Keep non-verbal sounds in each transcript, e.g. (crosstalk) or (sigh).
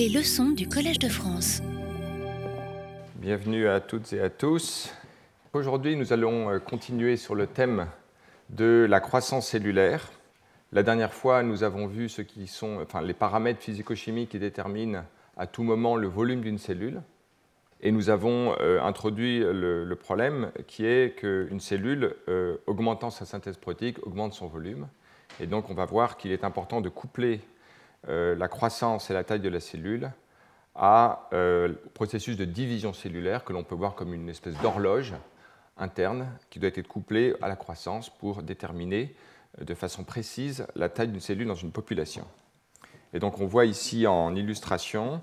Les leçons du Collège de France. Bienvenue à toutes et à tous. Aujourd'hui, nous allons euh, continuer sur le thème de la croissance cellulaire. La dernière fois, nous avons vu ce qui sont, enfin, les paramètres physico-chimiques qui déterminent à tout moment le volume d'une cellule. Et nous avons euh, introduit le, problème qui est qu'une cellule, euh, augmentant sa synthèse protéique, augmente son volume. Et donc, on va voir qu'il est important de coupler la croissance et la taille de la cellule à euh, processus de division cellulaire que l'on peut voir comme une espèce d'horloge interne qui doit être couplée à la croissance pour déterminer euh, de façon précise la taille d'une cellule dans une population. Et donc on voit ici en illustration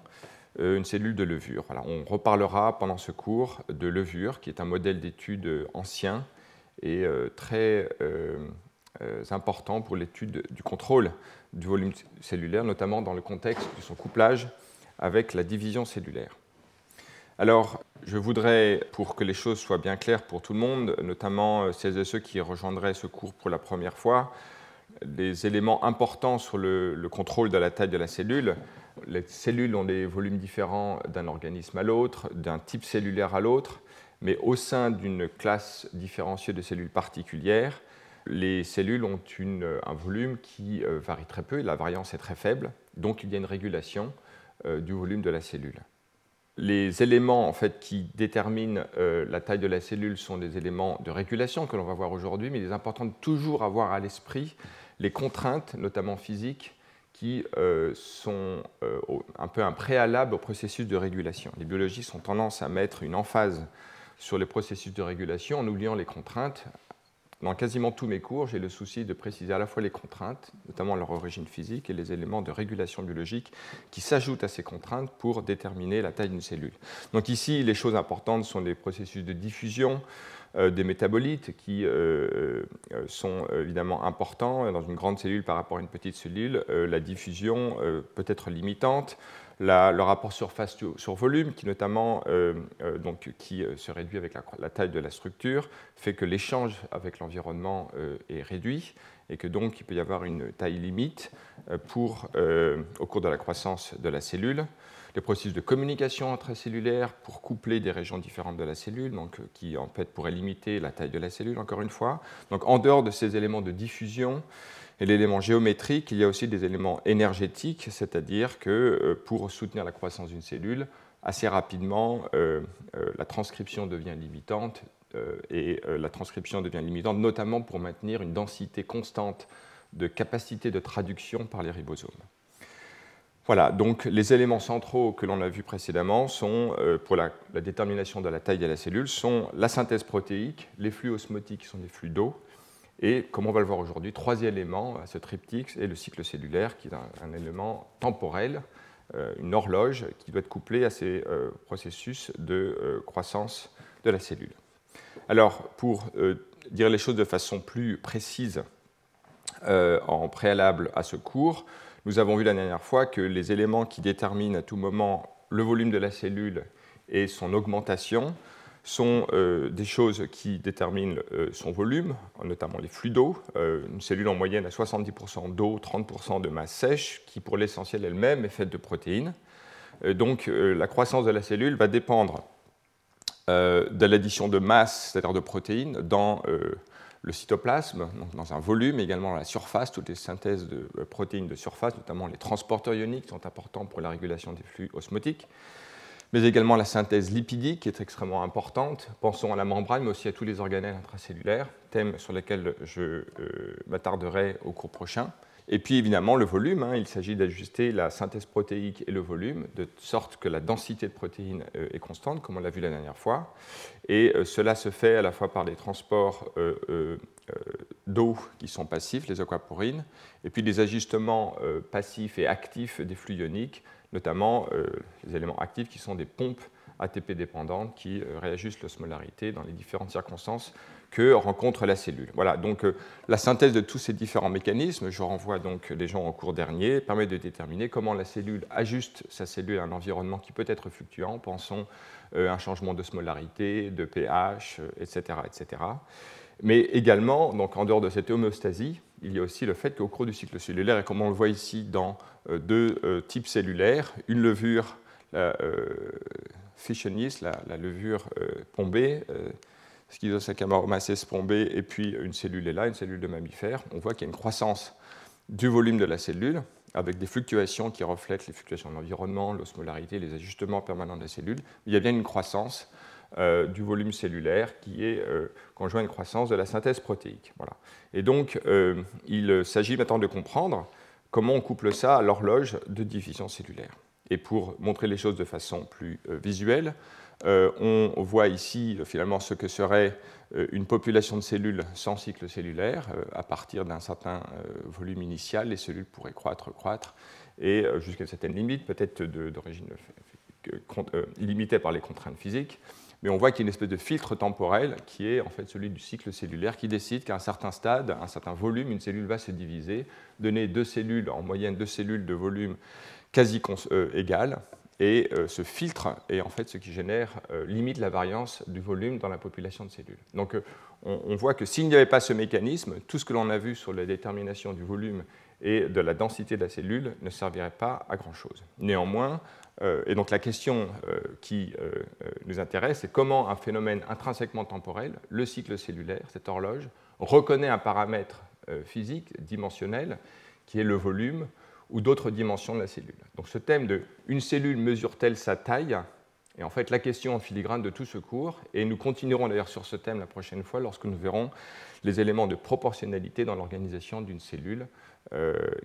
euh, une cellule de levure. on reparlera pendant ce cours de levure, qui est un modèle d'étude ancien et très important pour l'étude du contrôle du volume cellulaire, notamment dans le contexte de son couplage avec la division cellulaire. Alors, je voudrais, pour que les choses soient bien claires pour tout le monde, notamment euh, celles et ceux qui rejoindraient ce cours pour la première fois, des éléments importants sur le, contrôle de la taille de la cellule. Les cellules ont des volumes différents d'un organisme à l'autre, d'un type cellulaire à l'autre, mais au sein d'une classe différenciée de cellules particulières, les cellules ont un volume qui euh, varie très peu, et la variance est très faible, donc il y a une régulation euh, du volume de la cellule. Les éléments en fait, qui déterminent euh, la taille de la cellule sont des éléments de régulation que l'on va voir aujourd'hui, mais il est important de toujours avoir à l'esprit les contraintes, notamment physiques, qui euh, sont un peu un préalable au processus de régulation. Les biologistes ont tendance à mettre une emphase sur les processus de régulation en oubliant les contraintes, dans quasiment tous mes cours, j'ai le souci de préciser à la fois les contraintes, notamment leur origine physique, et les éléments de régulation biologique qui s'ajoutent à ces contraintes pour déterminer la taille d'une cellule. Donc ici, les choses importantes sont les processus de diffusion euh, des métabolites qui euh, euh, sont évidemment importants dans une grande cellule par rapport à une petite cellule. la diffusion peut être limitante le rapport surface sur volume, qui notamment euh, euh, donc, qui euh, se réduit avec la, taille de la structure, fait que l'échange avec l'environnement est réduit et que donc il peut y avoir une taille limite pour, au cours de la croissance de la cellule. Les processus de communication intracellulaire pour coupler des régions différentes de la cellule, donc, qui en fait pourraient limiter la taille de la cellule, encore une fois. Donc en dehors de ces éléments de diffusion, et l'élément géométrique, il y a aussi des éléments énergétiques, c'est-à-dire que euh, pour soutenir la croissance d'une cellule, assez rapidement, euh, euh, la transcription devient limitante, et la transcription devient limitante notamment pour maintenir une densité constante de capacité de traduction par les ribosomes. Voilà, donc les éléments centraux que l'on a vus précédemment sont, pour la, la, détermination de la taille de la cellule sont la synthèse protéique, les flux osmotiques qui sont des flux d'eau, et, comme on va le voir aujourd'hui, troisième élément à ce triptyque est le cycle cellulaire, qui est un, élément temporel, euh, une horloge qui doit être couplée à ces euh, processus de euh, croissance de la cellule. Alors, pour dire les choses de façon plus précise en préalable à ce cours, nous avons vu la dernière fois que les éléments qui déterminent à tout moment le volume de la cellule et son augmentation sont euh, des choses qui déterminent euh, son volume, notamment les flux d'eau. Euh, une cellule en moyenne a 70% d'eau, 30% de masse sèche, qui pour l'essentiel elle-même est faite de protéines. donc la croissance de la cellule va dépendre de l'addition de masse, c'est-à-dire de protéines, dans le cytoplasme, donc dans un volume, également la surface, toutes les synthèses de protéines de surface, notamment les transporteurs ioniques, sont importants pour la régulation des flux osmotiques mais également la synthèse lipidique qui est extrêmement importante. Pensons à la membrane, mais aussi à tous les organelles intracellulaires, thème sur lesquels je euh, m'attarderai au cours prochain. Et puis évidemment le volume, hein. il s'agit d'ajuster la synthèse protéique et le volume de sorte que la densité de protéines euh, est constante, comme on l'a vu la dernière fois. Et euh, cela se fait à la fois par les transports d'eau qui sont passifs, les aquaporines, et puis des ajustements passifs et actifs des flux ioniques notamment euh, les éléments actifs qui sont des pompes ATP dépendantes qui euh, réajustent l'osmolarité dans les différentes circonstances que rencontre la cellule. Voilà, donc euh, la synthèse de tous ces différents mécanismes, je renvoie donc les gens au cours dernier, permet de déterminer comment la cellule ajuste sa cellule à un environnement qui peut être fluctuant, pensons un changement d'osmolarité, de pH, etc., etc. Mais également, donc en dehors de cette homéostasie, il y a aussi le fait qu'au cours du cycle cellulaire, et comme on le voit ici dans euh, deux euh, types cellulaires, une levure la, fissionis, la, levure pombée, Schizosaccharomyces pombée, et puis une cellule est là, une cellule de mammifère, on voit qu'il y a une croissance du volume de la cellule, avec des fluctuations qui reflètent les fluctuations de l'environnement, l'osmolarité, les ajustements permanents de la cellule. Il y a bien une croissance euh, du volume cellulaire qui est euh, conjoint à une croissance de la synthèse protéique. Voilà. Et donc, euh, il s'agit maintenant de comprendre comment on couple ça à l'horloge de division cellulaire. Et pour montrer les choses de façon plus visuelle, on voit ici finalement ce que serait une population de cellules sans cycle cellulaire. À partir d'un certain volume initial, les cellules pourraient croître, croître, et jusqu'à une certaine limite, peut-être d'origine limitée par les contraintes physiques mais on voit qu'il y a une espèce de filtre temporel qui est en fait celui du cycle cellulaire qui décide qu'à un certain stade, à un certain volume, une cellule va se diviser, donner deux cellules, en moyenne deux cellules de volume quasi euh, égal, et euh, ce filtre est en fait ce qui génère, euh, limite la variance du volume dans la population de cellules. Donc on, on, voit que s'il n'y avait pas ce mécanisme, tout ce que l'on a vu sur la détermination du volume et de la densité de la cellule ne servirait pas à grand-chose. Néanmoins, euh, et donc la question euh, qui euh, nous intéresse, c'est comment un phénomène intrinsèquement temporel, le cycle cellulaire, cette horloge, reconnaît un paramètre physique, dimensionnel, qui est le volume ou d'autres dimensions de la cellule. Donc ce thème de une cellule mesure-t-elle sa taille est en fait la question en filigrane de tout ce cours, et nous continuerons d'ailleurs sur ce thème la prochaine fois lorsque nous verrons les éléments de proportionnalité dans l'organisation d'une cellule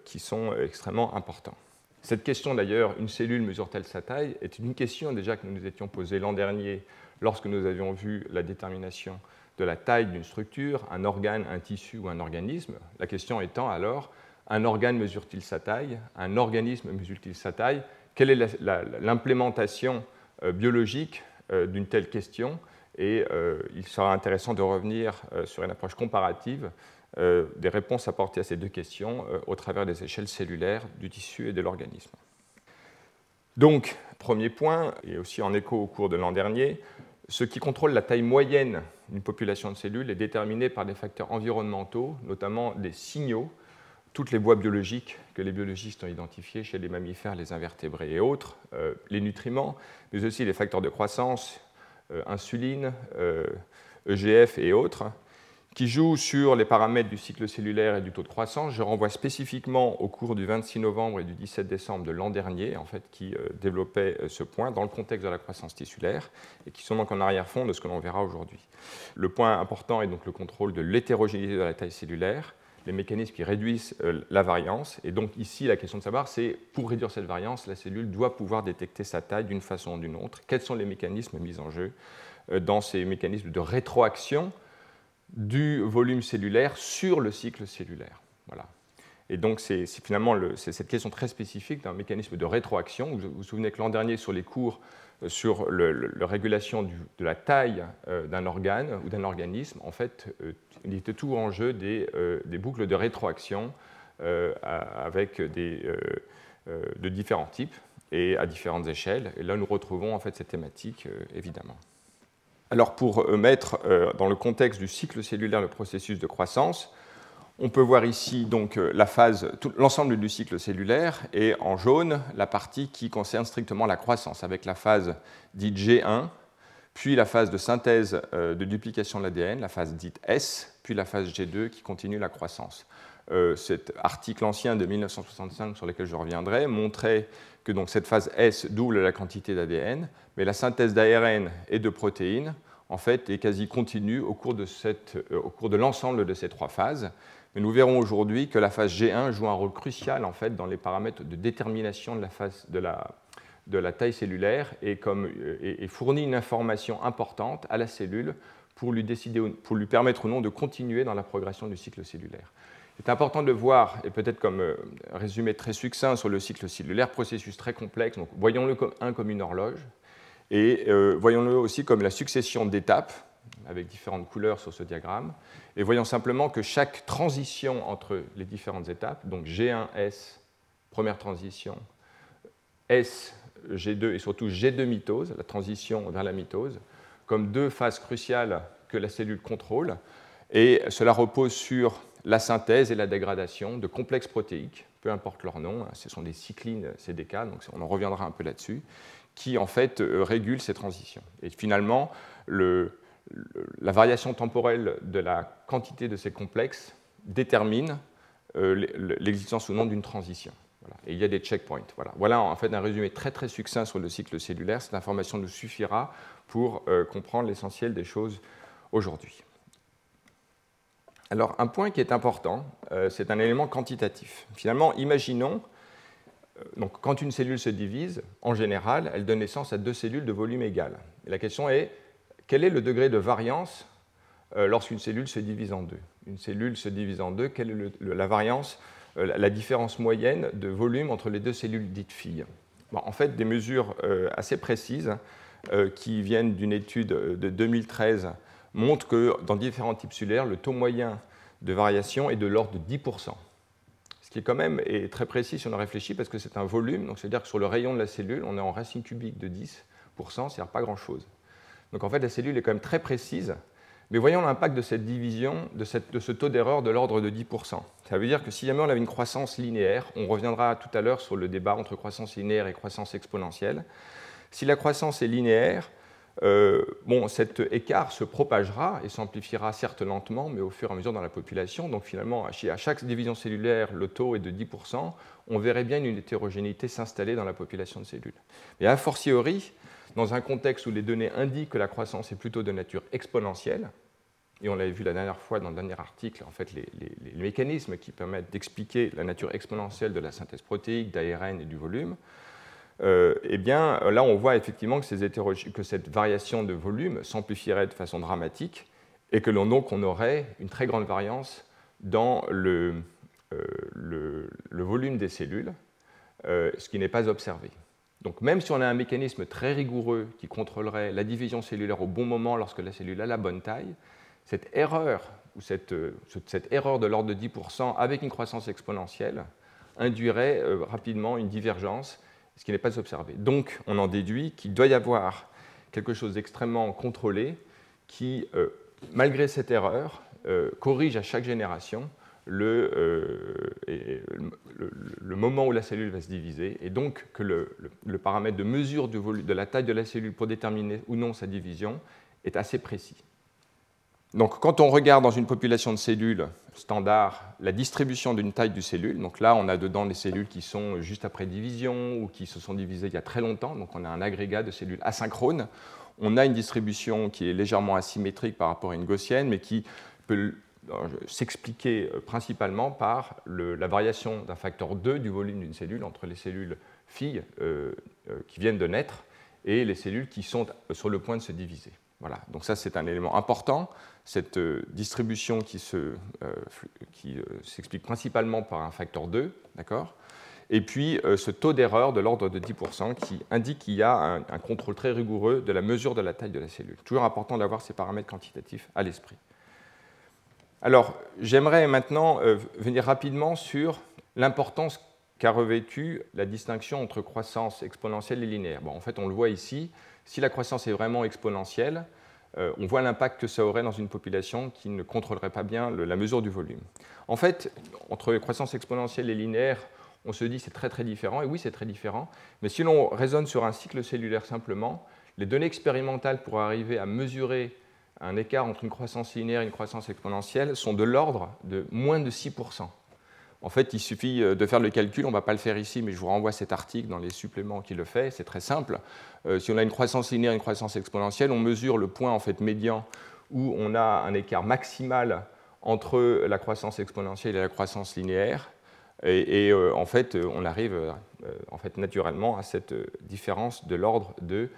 qui sont extrêmement importants. Cette question d'ailleurs, une cellule mesure-t-elle sa taille, est une question déjà que nous nous étions posée l'an dernier lorsque nous avions vu la détermination de la taille d'une structure, un organe, un tissu ou un organisme. La question étant alors, un organe mesure-t-il sa taille? Un organisme mesure-t-il sa taille? Quelle est l'implémentation euh, biologique euh, d'une telle question Et euh, il sera intéressant de revenir sur une approche comparative euh, des réponses apportées à ces deux questions euh, au travers des échelles cellulaires du tissu et de l'organisme. Donc, premier point, et aussi en écho au cours de l'an dernier, ce qui contrôle la taille moyenne d'une population de cellules est déterminé par des facteurs environnementaux, notamment des signaux, toutes les voies biologiques que les biologistes ont identifiées chez les mammifères, les invertébrés et autres, euh, les nutriments, mais aussi les facteurs de croissance, insuline, EGF e et autres, qui joue sur les paramètres du cycle cellulaire et du taux de croissance. Je renvoie spécifiquement au cours du 26 novembre et du 17 décembre de l'an dernier, en fait, qui euh, développait euh, ce point dans le contexte de la croissance tissulaire et qui sont donc en arrière-fond de ce que l'on verra aujourd'hui. Le point important est donc le contrôle de l'hétérogénéité de la taille cellulaire, les mécanismes qui réduisent euh, la variance. Et donc ici, la question de savoir, c'est pour réduire cette variance, la cellule doit pouvoir détecter sa taille d'une façon ou d'une autre. Quels sont les mécanismes mis en jeu dans ces mécanismes de rétroaction du volume cellulaire sur le cycle cellulaire? Voilà. Et donc, c'est finalement cette question très spécifique d'un mécanisme de rétroaction. Vous vous souvenez que l'an dernier, sur les cours euh, sur la régulation de la taille euh, d'un organe ou d'un organisme, en fait, euh, il était tout en jeu des, boucles de rétroaction avec de différents types et à différentes échelles. Et là, nous retrouvons en fait cette thématique, évidemment. Alors pour euh, mettre euh, dans le contexte du cycle cellulaire le processus de croissance, on peut voir ici donc euh, l'ensemble du cycle cellulaire et en jaune la partie qui concerne strictement la croissance avec la phase dite G1, puis la phase de synthèse de duplication de l'ADN, la phase dite S, puis la phase G2 qui continue la croissance. cet article ancien de 1965 sur lequel je reviendrai montrait que donc cette phase S double la quantité d'ADN, mais la synthèse d'ARN et de protéines en fait, est quasi continue euh, au cours de l'ensemble de ces trois phases. Mais nous verrons aujourd'hui que la phase G1 joue un rôle crucial en fait, dans les paramètres de détermination de la, taille cellulaire euh, et, fournit une information importante à la cellule pour lui, décider, pour lui permettre ou non de continuer dans la progression du cycle cellulaire. C'est important de voir, et peut-être comme euh, résumé très succinct sur le cycle cellulaire, processus très complexe, donc voyons-le comme un comme une horloge, et euh, voyons-le aussi comme la succession d'étapes, avec différentes couleurs sur ce diagramme, et voyons simplement que chaque transition entre les différentes étapes, donc G1, S, première transition, S, G2 et surtout G2 mitose, la transition vers la mitose, comme deux phases cruciales que la cellule contrôle, Et cela repose sur la synthèse et la dégradation de complexes protéiques, peu importe leur nom, hein, ce sont des cyclines CDK, donc on en reviendra un peu là-dessus, qui en fait euh, régulent ces transitions. Et finalement, la variation temporelle de la quantité de ces complexes détermine euh, l'existence ou non d'une transition. Et il y a des checkpoints. Voilà. en fait un résumé très très succinct sur le cycle cellulaire. Cette information nous suffira pour euh, comprendre l'essentiel des choses aujourd'hui. Alors un point qui est important, euh, c'est un élément quantitatif. Finalement, imaginons, donc, quand une cellule se divise, en général, elle donne naissance à deux cellules de volume égal. La question est, quel est le degré de variance lorsqu'une cellule se divise en deux? Une cellule se divise en deux, quelle est la variance euh, la différence moyenne de volume entre les deux cellules dites filles? en fait, des mesures euh, assez précises euh, qui viennent d'une étude de 2013 montrent que dans différents types cellulaires, le taux moyen de variation est de l'ordre de 10%. Ce qui est quand même est très précis si on en réfléchit parce que c'est un volume, donc c'est-à-dire que sur le rayon de la cellule, on est en racine cubique de 10%, c'est-à-dire pas grand-chose. Donc en fait, la cellule est quand même très précise mais voyons l'impact de cette division, de, ce taux d'erreur de l'ordre de 10%. Ça veut dire que si jamais on avait une croissance linéaire, on reviendra tout à l'heure sur le débat entre croissance linéaire et croissance exponentielle. Si la croissance est linéaire, euh, cet écart se propagera et s'amplifiera certes lentement, mais au fur et à mesure dans la population. Donc finalement, à chaque division cellulaire, le taux est de 10%. On verrait bien une hétérogénéité s'installer dans la population de cellules. Mais a fortiori, dans un contexte où les données indiquent que la croissance est plutôt de nature exponentielle, et on l'avait vu la dernière fois dans le dernier article, en fait, les, mécanismes qui permettent d'expliquer la nature exponentielle de la synthèse protéique, d'ARN et du volume, euh, eh bien, là, on voit effectivement que, cette variation de volume s'amplifierait de façon dramatique et que donc on aurait une très grande variance dans le, euh, volume des cellules, euh, ce qui n'est pas observé. Donc même si on a un mécanisme très rigoureux qui contrôlerait la division cellulaire au bon moment lorsque la cellule a la bonne taille, cette erreur, euh, de l'ordre de 10% avec une croissance exponentielle induirait euh, rapidement une divergence, ce qui n'est pas observé. Donc on en déduit qu'il doit y avoir quelque chose d'extrêmement contrôlé qui, euh, malgré cette erreur, corrige à chaque génération le, le, moment où la cellule va se diviser, et donc que le, paramètre de mesure de la taille de la cellule pour déterminer ou non sa division est assez précis. Donc, quand on regarde dans une population de cellules standard la distribution d'une taille de cellule, donc là on a dedans des cellules qui sont juste après division ou qui se sont divisées il y a très longtemps, donc on a un agrégat de cellules asynchrones. On a une distribution qui est légèrement asymétrique par rapport à une gaussienne, mais qui peut euh, s'expliquer euh, principalement par la variation d'un facteur 2 du volume d'une cellule entre les cellules filles euh, qui viennent de naître et les cellules qui sont sur le point de se diviser. Voilà, donc ça c'est un élément important, cette distribution qui s'explique principalement par un facteur 2, d'accord? Et puis ce taux d'erreur de l'ordre de 10% qui indique qu'il y a un, contrôle très rigoureux de la mesure de la taille de la cellule. Toujours important d'avoir ces paramètres quantitatifs à l'esprit. Alors, j'aimerais maintenant venir rapidement sur l'importance qu'a revêtue la distinction entre croissance exponentielle et linéaire. Bon, en fait, on le voit ici, si la croissance est vraiment exponentielle, euh, on voit l'impact que ça aurait dans une population qui ne contrôlerait pas bien la mesure du volume. En fait, entre croissance exponentielle et linéaire, on se dit c'est très très différent, et oui c'est très différent, mais si l'on raisonne sur un cycle cellulaire simplement, les données expérimentales pour arriver à mesurer un écart entre une croissance linéaire et une croissance exponentielle sont de l'ordre de moins de 6%. En fait, il suffit euh, de faire le calcul, on ne va pas le faire ici, mais je vous renvoie cet article dans les suppléments qui le fait, c'est très simple. Euh, si on a une croissance linéaire et une croissance exponentielle, on mesure le point en fait médian où on a un écart maximal entre la croissance exponentielle et la croissance linéaire. Et, euh, en fait, on arrive en fait, naturellement à cette différence de l'ordre de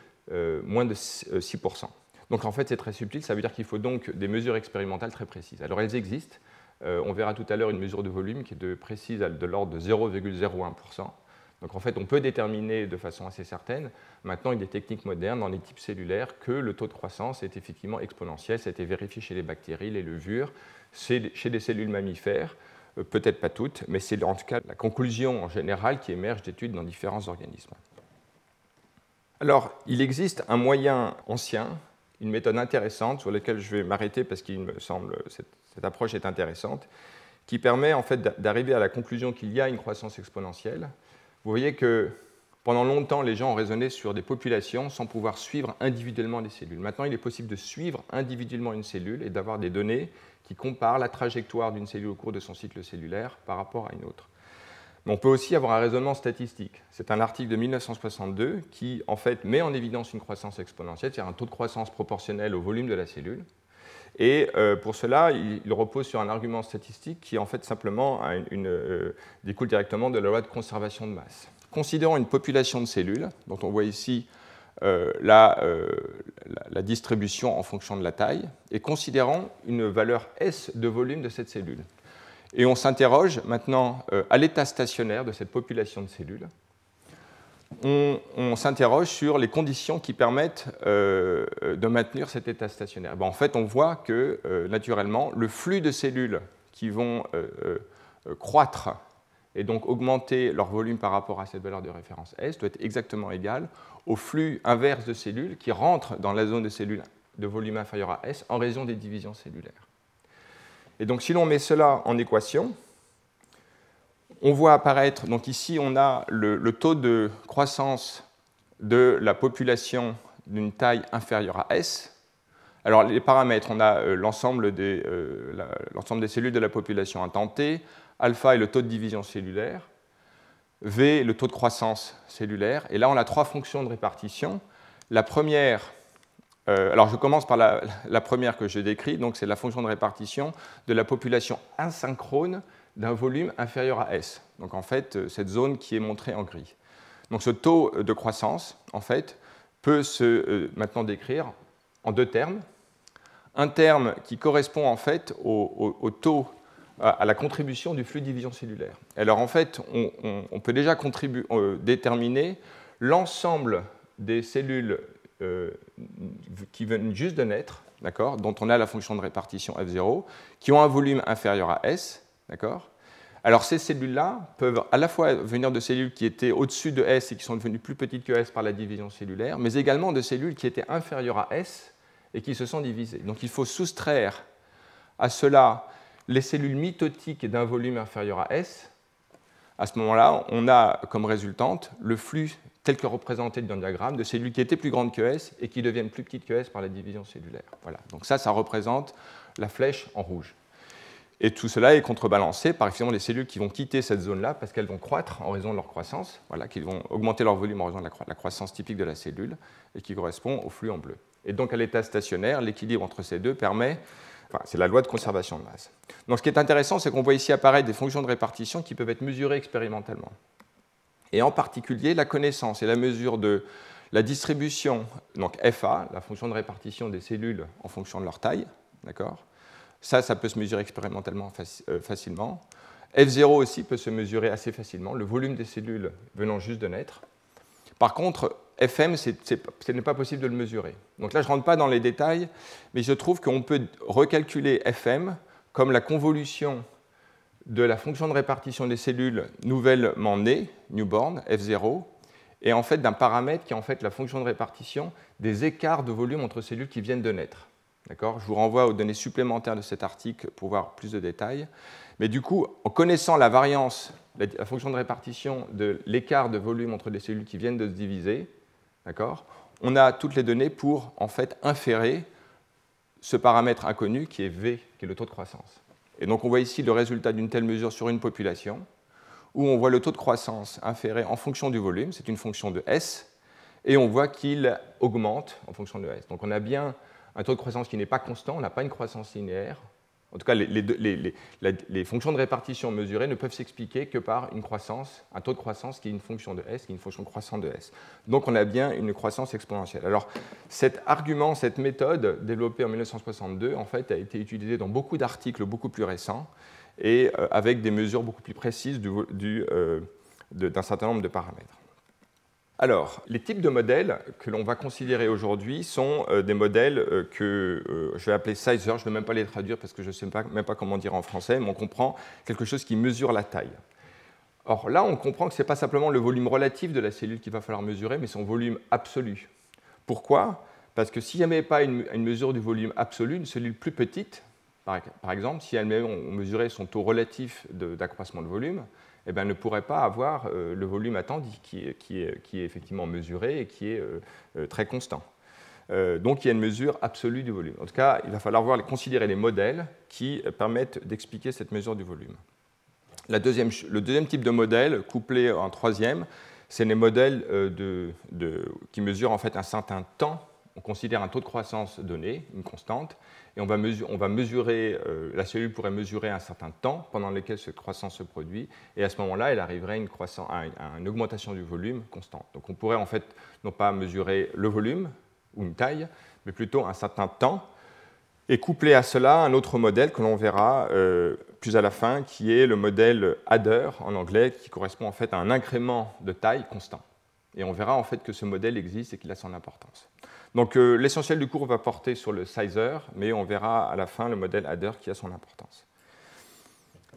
moins de 6%. Donc en fait, c'est très subtil, ça veut dire qu'il faut donc des mesures expérimentales très précises. Alors elles existent, euh, on verra tout à l'heure une mesure de volume qui est de précise de l'ordre de 0,01%. Donc en fait, on peut déterminer de façon assez certaine, maintenant avec des techniques modernes dans les types cellulaires, que le taux de croissance est effectivement exponentiel. Ça a été vérifié chez les bactéries, les levures, chez des cellules mammifères, euh, peut-être pas toutes, mais c'est en tout cas la conclusion en général qui émerge d'études dans différents organismes. Alors, il existe un moyen ancien une méthode intéressante sur laquelle je vais m'arrêter parce qu'il me semble cette, cette approche est intéressante, qui permet en fait d'arriver à la conclusion qu'il y a une croissance exponentielle. Vous voyez que pendant longtemps, les gens ont raisonné sur des populations sans pouvoir suivre individuellement les cellules. Maintenant, il est possible de suivre individuellement une cellule et d'avoir des données qui comparent la trajectoire d'une cellule au cours de son cycle cellulaire par rapport à une autre. On peut aussi avoir un raisonnement statistique. C'est un article de 1962 qui, en fait, met en évidence une croissance exponentielle, c'est-à-dire un taux de croissance proportionnel au volume de la cellule. Et euh, pour cela, il, repose sur un argument statistique qui, en fait, simplement euh, découle directement de la loi de conservation de masse. Considérons une population de cellules, dont on voit ici euh, la, la, distribution en fonction de la taille, et considérons une valeur S de volume de cette cellule. Et on s'interroge maintenant euh, à l'état stationnaire de cette population de cellules. On, s'interroge sur les conditions qui permettent euh, de maintenir cet état stationnaire. en fait, on voit que, euh, naturellement, le flux de cellules qui vont croître et donc augmenter leur volume par rapport à cette valeur de référence S doit être exactement égal au flux inverse de cellules qui rentrent dans la zone de cellules de volume inférieur à S en raison des divisions cellulaires. Et donc si l'on met cela en équation, on voit apparaître, donc ici on a le, taux de croissance de la population d'une taille inférieure à S. Alors les paramètres, on a euh, l'ensemble des, euh, des, cellules de la population intentée, alpha est le taux de division cellulaire, V le taux de croissance cellulaire, et là on a trois fonctions de répartition. La première, euh, alors je commence par la, première que je décris, donc c'est la fonction de répartition de la population asynchrone d'un volume inférieur à S. Donc en fait, euh, cette zone qui est montrée en gris. Donc ce taux de croissance, en fait, peut se euh, maintenant décrire en deux termes. Un terme qui correspond en fait au, taux, à, la contribution du flux de division cellulaire. Alors en fait, on, peut déjà déterminer l'ensemble des cellules euh, qui viennent juste de naître, d'accord, dont on a la fonction de répartition F0, qui ont un volume inférieur à S, d'accord. Alors ces cellules-là peuvent à la fois venir de cellules qui étaient au-dessus de S et qui sont devenues plus petites que S par la division cellulaire, mais également de cellules qui étaient inférieures à S et qui se sont divisées. Donc il faut soustraire à cela les cellules mitotiques d'un volume inférieur à S. À ce moment-là, on a comme résultante le flux tel que représenté dans le diagramme, de cellules qui étaient plus grandes que S et qui deviennent plus petites que S par la division cellulaire. Voilà. Donc ça, ça représente la flèche en rouge. Et tout cela est contrebalancé par effectivement les cellules qui vont quitter cette zone-là parce qu'elles vont croître en raison de leur croissance, voilà, qui vont augmenter leur volume en raison de la, croissance typique de la cellule et qui correspond au flux en bleu. Et donc à l'état stationnaire, l'équilibre entre ces deux permet, c'est la loi de conservation de masse. Donc ce qui est intéressant, c'est qu'on voit ici apparaître des fonctions de répartition qui peuvent être mesurées expérimentalement et en particulier la connaissance et la mesure de la distribution, donc FA, la fonction de répartition des cellules en fonction de leur taille, d'accord? Ça, ça peut se mesurer expérimentalement euh, facilement. F0 aussi peut se mesurer assez facilement, le volume des cellules venant juste de naître. Par contre, FM, ce n'est pas possible de le mesurer. Donc là, je ne rentre pas dans les détails, mais je trouve qu'on peut recalculer FM comme la convolution de la fonction de répartition des cellules nouvellement nées, newborn, F0, et en fait d'un paramètre qui est en fait la fonction de répartition des écarts de volume entre cellules qui viennent de naître. D'accord? Je vous renvoie aux données supplémentaires de cet article pour voir plus de détails. Mais du coup, en connaissant la variance, la fonction de répartition de l'écart de volume entre les cellules qui viennent de se diviser, d'accord? On a toutes les données pour en fait inférer ce paramètre inconnu qui est V, qui est le taux de croissance. Et donc on voit ici le résultat d'une telle mesure sur une population, où on voit le taux de croissance inféré en fonction du volume, c'est une fonction de S, et on voit qu'il augmente en fonction de S. Donc on a bien un taux de croissance qui n'est pas constant, on n'a pas une croissance linéaire, en tout cas, les, fonctions de répartition mesurées ne peuvent s'expliquer que par une croissance, un taux de croissance qui est une fonction de S, qui est une fonction croissante de S. Donc on a bien une croissance exponentielle. Alors cet argument, cette méthode développée en 1962, en fait, a été utilisée dans beaucoup d'articles beaucoup plus récents et euh, avec des mesures beaucoup plus précises euh, d'un certain nombre de paramètres. Alors, les types de modèles que l'on va considérer aujourd'hui sont euh, des modèles euh, que euh, je vais appeler sizer, je ne vais même pas les traduire parce que je ne sais même pas comment dire en français, mais on comprend quelque chose qui mesure la taille. Or là, on comprend que ce n'est pas simplement le volume relatif de la cellule qu'il va falloir mesurer, mais son volume absolu. Pourquoi? Parce que s'il n'y pas une, mesure du volume absolu, une cellule plus petite, par, exemple, si elle-même on mesurait son taux relatif d'accroissement de, volume, eh bien, ne pourrait pas avoir euh, le volume attendu qui est, effectivement mesuré et qui est euh, euh, très constant. donc il y a une mesure absolue du volume. En tout cas, il va falloir voir, considérer les modèles qui permettent d'expliquer cette mesure du volume. Le deuxième type de modèle, couplé en troisième, c'est les modèles qui mesurent en fait un certain temps. On considère un taux de croissance donné, une constante, et on va, mesurer, euh, la cellule pourrait mesurer un certain temps pendant lequel cette croissance se produit, et à ce moment-là, elle arriverait à une, à une augmentation du volume constante. Donc on pourrait en fait non pas mesurer le volume ou une taille, mais plutôt un certain temps, et couplé à cela un autre modèle que l'on verra euh, plus à la fin, qui est le modèle adder en anglais, qui correspond en fait à un incrément de taille constant. Et on verra en fait que ce modèle existe et qu'il a son importance. Donc euh, l'essentiel du cours va porter sur le sizer, mais on verra à la fin le modèle adder qui a son importance.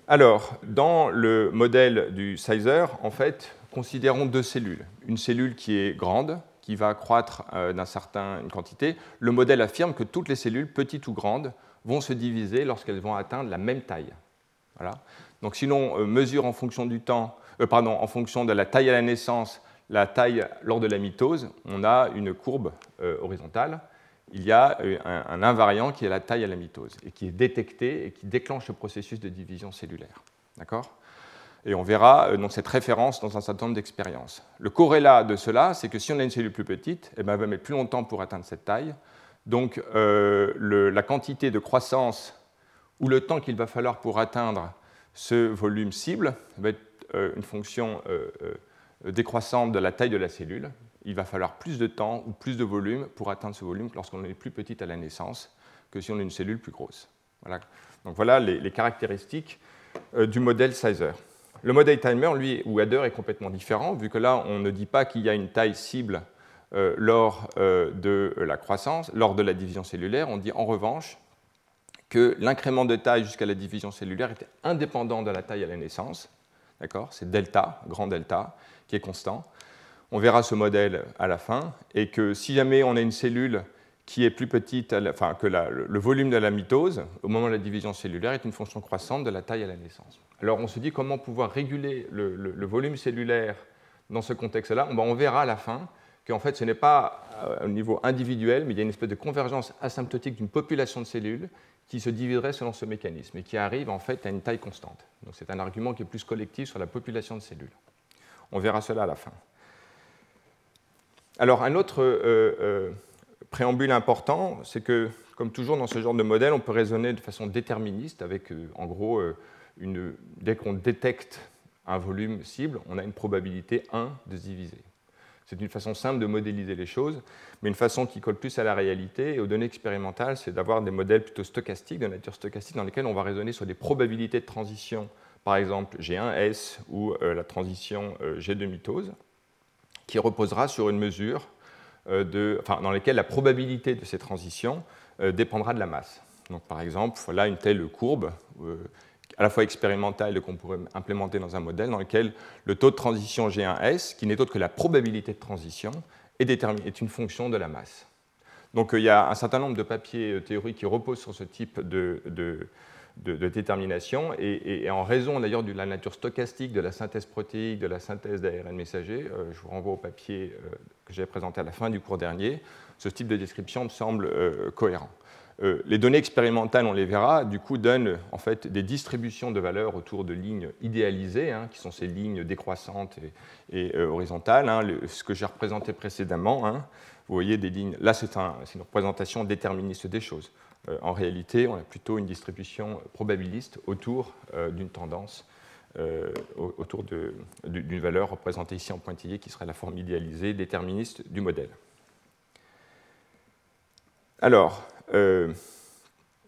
Alors, dans le modèle du sizer, en fait, considérons deux cellules. Une cellule qui est grande, qui va croître euh, d'une certaine quantité. Le modèle affirme que toutes les cellules, petites ou grandes, vont se diviser lorsqu'elles vont atteindre la même taille. Donc si l'on euh, mesure en fonction du temps, pardon, en fonction de la taille à la naissance la taille lors de la mitose, on a une courbe euh, horizontale. Il y a euh, un, invariant qui est la taille à la mitose et qui est détecté et qui déclenche le processus de division cellulaire. D'accord? Et on verra euh, cette référence dans un certain nombre d'expériences. Le corrélat de cela, c'est que si on a une cellule plus petite, eh ben, elle va mettre plus longtemps pour atteindre cette taille. Donc la quantité de croissance ou le temps qu'il va falloir pour atteindre ce volume cible va être une fonction euh, décroissante de la taille de la cellule, il va falloir plus de temps ou plus de volume pour atteindre ce volume lorsqu'on est plus petite à la naissance que si on a une cellule plus grosse. Voilà. Donc voilà les, caractéristiques euh, du modèle Sizer. Le modèle Timer, lui, ou Adder, est complètement différent, vu que là, on ne dit pas qu'il y a une taille cible euh, lors de la croissance, lors de la division cellulaire. On dit en revanche que l'incrément de taille jusqu'à la division cellulaire était indépendant de la taille à la naissance. D'accord? C'est delta, grand delta qui est constant. On verra ce modèle à la fin, et que si jamais on a une cellule qui est plus petite, enfin, que le volume de la mitose, au moment de la division cellulaire, est une fonction croissante de la taille à la naissance. Alors on se dit comment pouvoir réguler le, volume cellulaire dans ce contexte-là. on verra à la fin qu'en fait ce n'est pas euh, au niveau individuel, mais il y a une espèce de convergence asymptotique d'une population de cellules qui se dividerait selon ce mécanisme et qui arrive en fait à une taille constante. Donc c'est un argument qui est plus collectif sur la population de cellules. On verra cela à la fin. Alors, un autre euh, euh, préambule important, c'est que, comme toujours dans ce genre de modèle, on peut raisonner de façon déterministe, avec, euh, en gros, dès qu'on détecte un volume cible, on a une probabilité 1 de se diviser. C'est une façon simple de modéliser les choses, mais une façon qui colle plus à la réalité et aux données expérimentales, c'est d'avoir des modèles plutôt stochastiques, de nature stochastique, dans lesquels on va raisonner sur des probabilités de transition par exemple G1S ou euh, la transition euh, G2 mitose, qui reposera sur une mesure euh, de, enfin, dans laquelle la probabilité de ces transitions dépendra de la masse. Donc, par exemple, voilà une telle courbe, à la fois expérimentale qu'on pourrait implémenter dans un modèle, dans lequel le taux de transition G1S, qui n'est autre que la probabilité de transition, est, est une fonction de la masse. Donc il y a un certain nombre de papiers théoriques qui reposent sur ce type de, détermination. Et, en raison d'ailleurs de la nature stochastique de la synthèse protéique, de la synthèse d'ARN messager, euh, je vous renvoie au papier euh, que j'ai présenté à la fin du cours dernier, ce type de description me semble euh, cohérent. les données expérimentales, on les verra, du coup donnent en fait des distributions de valeurs autour de lignes idéalisées, hein, qui sont ces lignes décroissantes et, horizontales, hein, ce que j'ai représenté précédemment. Hein. vous voyez des lignes, là c'est une représentation déterministe des choses. Euh, en réalité, on a plutôt une distribution probabiliste autour euh, d'une tendance, euh, autour d'une valeur représentée ici en pointillé qui serait la forme idéalisée déterministe du modèle. Alors,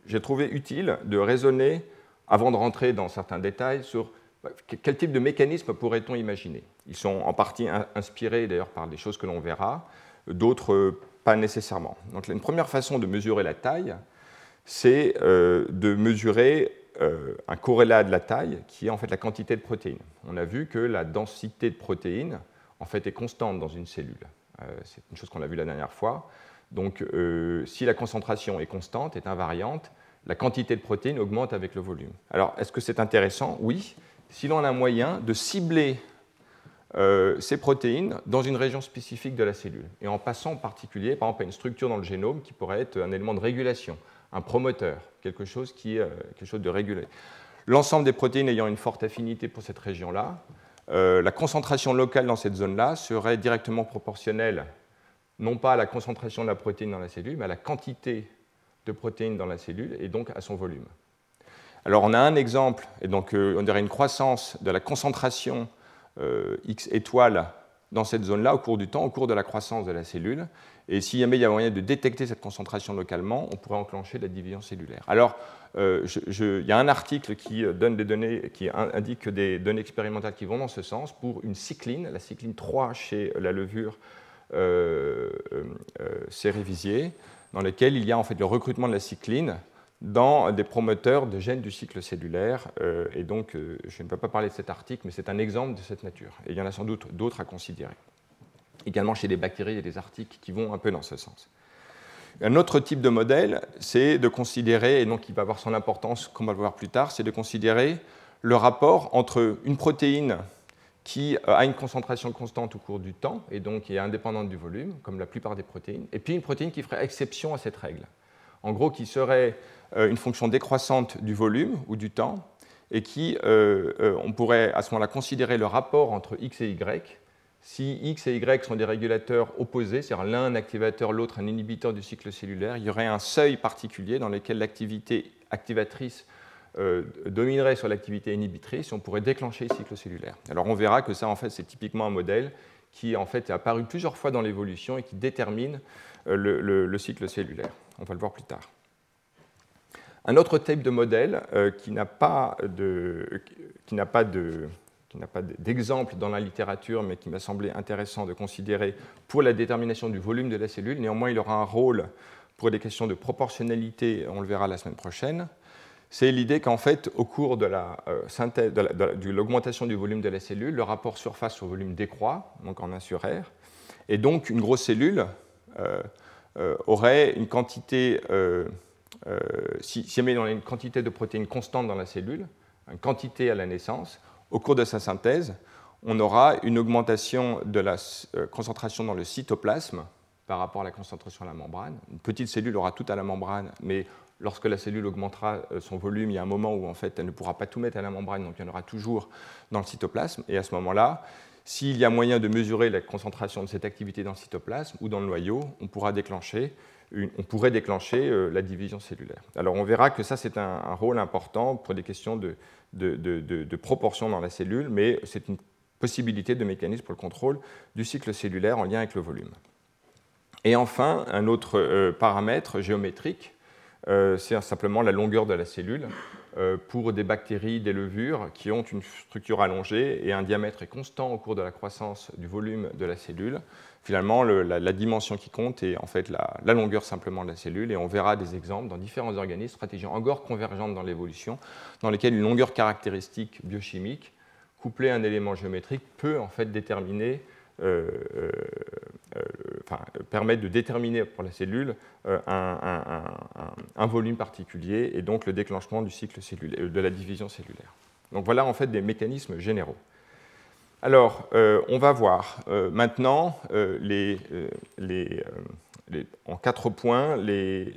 j'ai trouvé utile de raisonner, avant de rentrer dans certains détails, sur bah, quel type de mécanisme pourrait-on imaginer? Ils sont en partie inspirés d'ailleurs par des choses que l'on verra, d'autres pas nécessairement. Donc une première façon de mesurer la taille, c'est euh, de mesurer euh, un corrélat de la taille qui est en fait la quantité de protéines. On a vu que la densité de protéines en fait est constante dans une cellule. Euh, c'est une chose qu'on a vu la dernière fois. Donc si la concentration est constante, est invariante, la quantité de protéines augmente avec le volume. Alors est-ce que c'est intéressant? Oui, si l'on a un moyen de cibler ces protéines dans une région spécifique de la cellule, et en passant en particulier, par exemple, à une structure dans le génome qui pourrait être un élément de régulation, un promoteur, quelque chose, qui, est quelque chose de régulé. L'ensemble des protéines ayant une forte affinité pour cette région-là, euh, la concentration locale dans cette zone-là serait directement proportionnelle, non pas à la concentration de la protéine dans la cellule, mais à la quantité de protéines dans la cellule et donc à son volume. Alors on a un exemple, et donc euh, on dirait une croissance de la concentration euh, X étoile dans cette zone-là au cours du temps, au cours de la croissance de la cellule. Et s'il y avait moyen de détecter cette concentration localement, on pourrait enclencher la division cellulaire. Alors, euh, il y a un article qui, euh, donne des données, qui indique des données expérimentales qui vont dans ce sens pour une cycline, la cycline 3 chez la levure euh, euh dans laquelle il y a en fait le recrutement de la cycline dans des promoteurs de gènes du cycle cellulaire. et donc, je ne peux pas parler de cet article, mais c'est un exemple de cette nature. Et il y en a sans doute d'autres à considérer. Également chez les bactéries, a des articles qui vont un peu dans ce sens. Un autre type de modèle, c'est de considérer, et donc il va avoir son importance, comme on va le voir plus tard, c'est de considérer le rapport entre une protéine qui euh, a une concentration constante au cours du temps, et donc qui est indépendante du volume, comme la plupart des protéines, et puis une protéine qui ferait exception à cette règle. En gros, qui serait euh, une fonction décroissante du volume ou du temps, et qui, euh, on pourrait à ce moment-là considérer le rapport entre x et y si X et Y sont des régulateurs opposés, c'est-à-dire l'un un activateur, l'autre un inhibiteur du cycle cellulaire, il y aurait un seuil particulier dans lequel l'activité activatrice euh, dominerait sur l'activité inhibitrice on pourrait déclencher le cycle cellulaire. Alors on verra que ça, en fait, c'est typiquement un modèle qui en fait, est apparu plusieurs fois dans l'évolution et qui détermine euh, le, cycle cellulaire. On va le voir plus tard. Un autre type de modèle euh, qui n'a pas d'exemple dans la littérature, mais qui m'a semblé intéressant de considérer pour la détermination du volume de la cellule. Néanmoins, il aura un rôle pour des questions de proportionnalité, on le verra la semaine prochaine. C'est l'idée qu'en fait, au cours de la euh, l'augmentation du volume de la cellule, le rapport surface au volume décroît, donc en 1 sur R, et donc une grosse cellule euh, aurait une quantité, si, si elle met une quantité de protéines constante dans la cellule, une quantité à la naissance, au cours de sa synthèse, on aura une augmentation de la euh, concentration dans le cytoplasme par rapport à la concentration à la membrane. Une petite cellule aura tout à la membrane, mais lorsque la cellule augmentera euh, son volume, il y a un moment où en fait elle ne pourra pas tout mettre à la membrane, donc il y en aura toujours dans le cytoplasme. Et à ce moment-là, s'il y a moyen de mesurer la concentration de cette activité dans le cytoplasme ou dans le noyau, on pourra déclencher on pourrait déclencher euh, la division cellulaire. Alors on verra que ça c'est un, rôle important pour des questions de, proportion dans la cellule, mais c'est une possibilité de mécanisme pour le contrôle du cycle cellulaire en lien avec le volume. Et enfin, un autre euh, paramètre géométrique, euh, c'est simplement la longueur de la cellule. Pour des bactéries, des levures qui ont une structure allongée et un diamètre est constant au cours de la croissance du volume de la cellule. Finalement, la, dimension qui compte est en fait la, longueur simplement de la cellule et on verra des exemples dans différents organismes, stratégies encore convergentes dans l'évolution, dans lesquelles une longueur caractéristique biochimique couplée à un élément géométrique peut en fait déterminer euh, euh, euh, permettre de déterminer pour la cellule un, volume particulier et donc le déclenchement du cycle de la division cellulaire. Donc voilà en fait des mécanismes généraux. Alors, on va voir maintenant les, en quatre points les,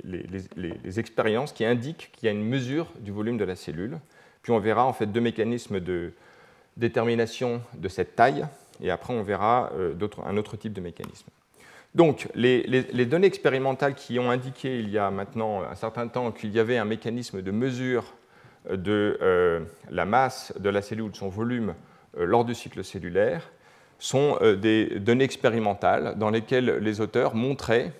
expériences qui indiquent qu'il y a une mesure du volume de la cellule. Puis on verra en fait deux mécanismes de détermination de cette taille et après on verra euh, un autre type de mécanisme. Donc, les, données expérimentales qui ont indiqué il y a maintenant un certain temps qu'il y avait un mécanisme de mesure euh, de euh, la masse de la cellule de son volume lors du cycle cellulaire sont des données expérimentales dans lesquelles les auteurs montraient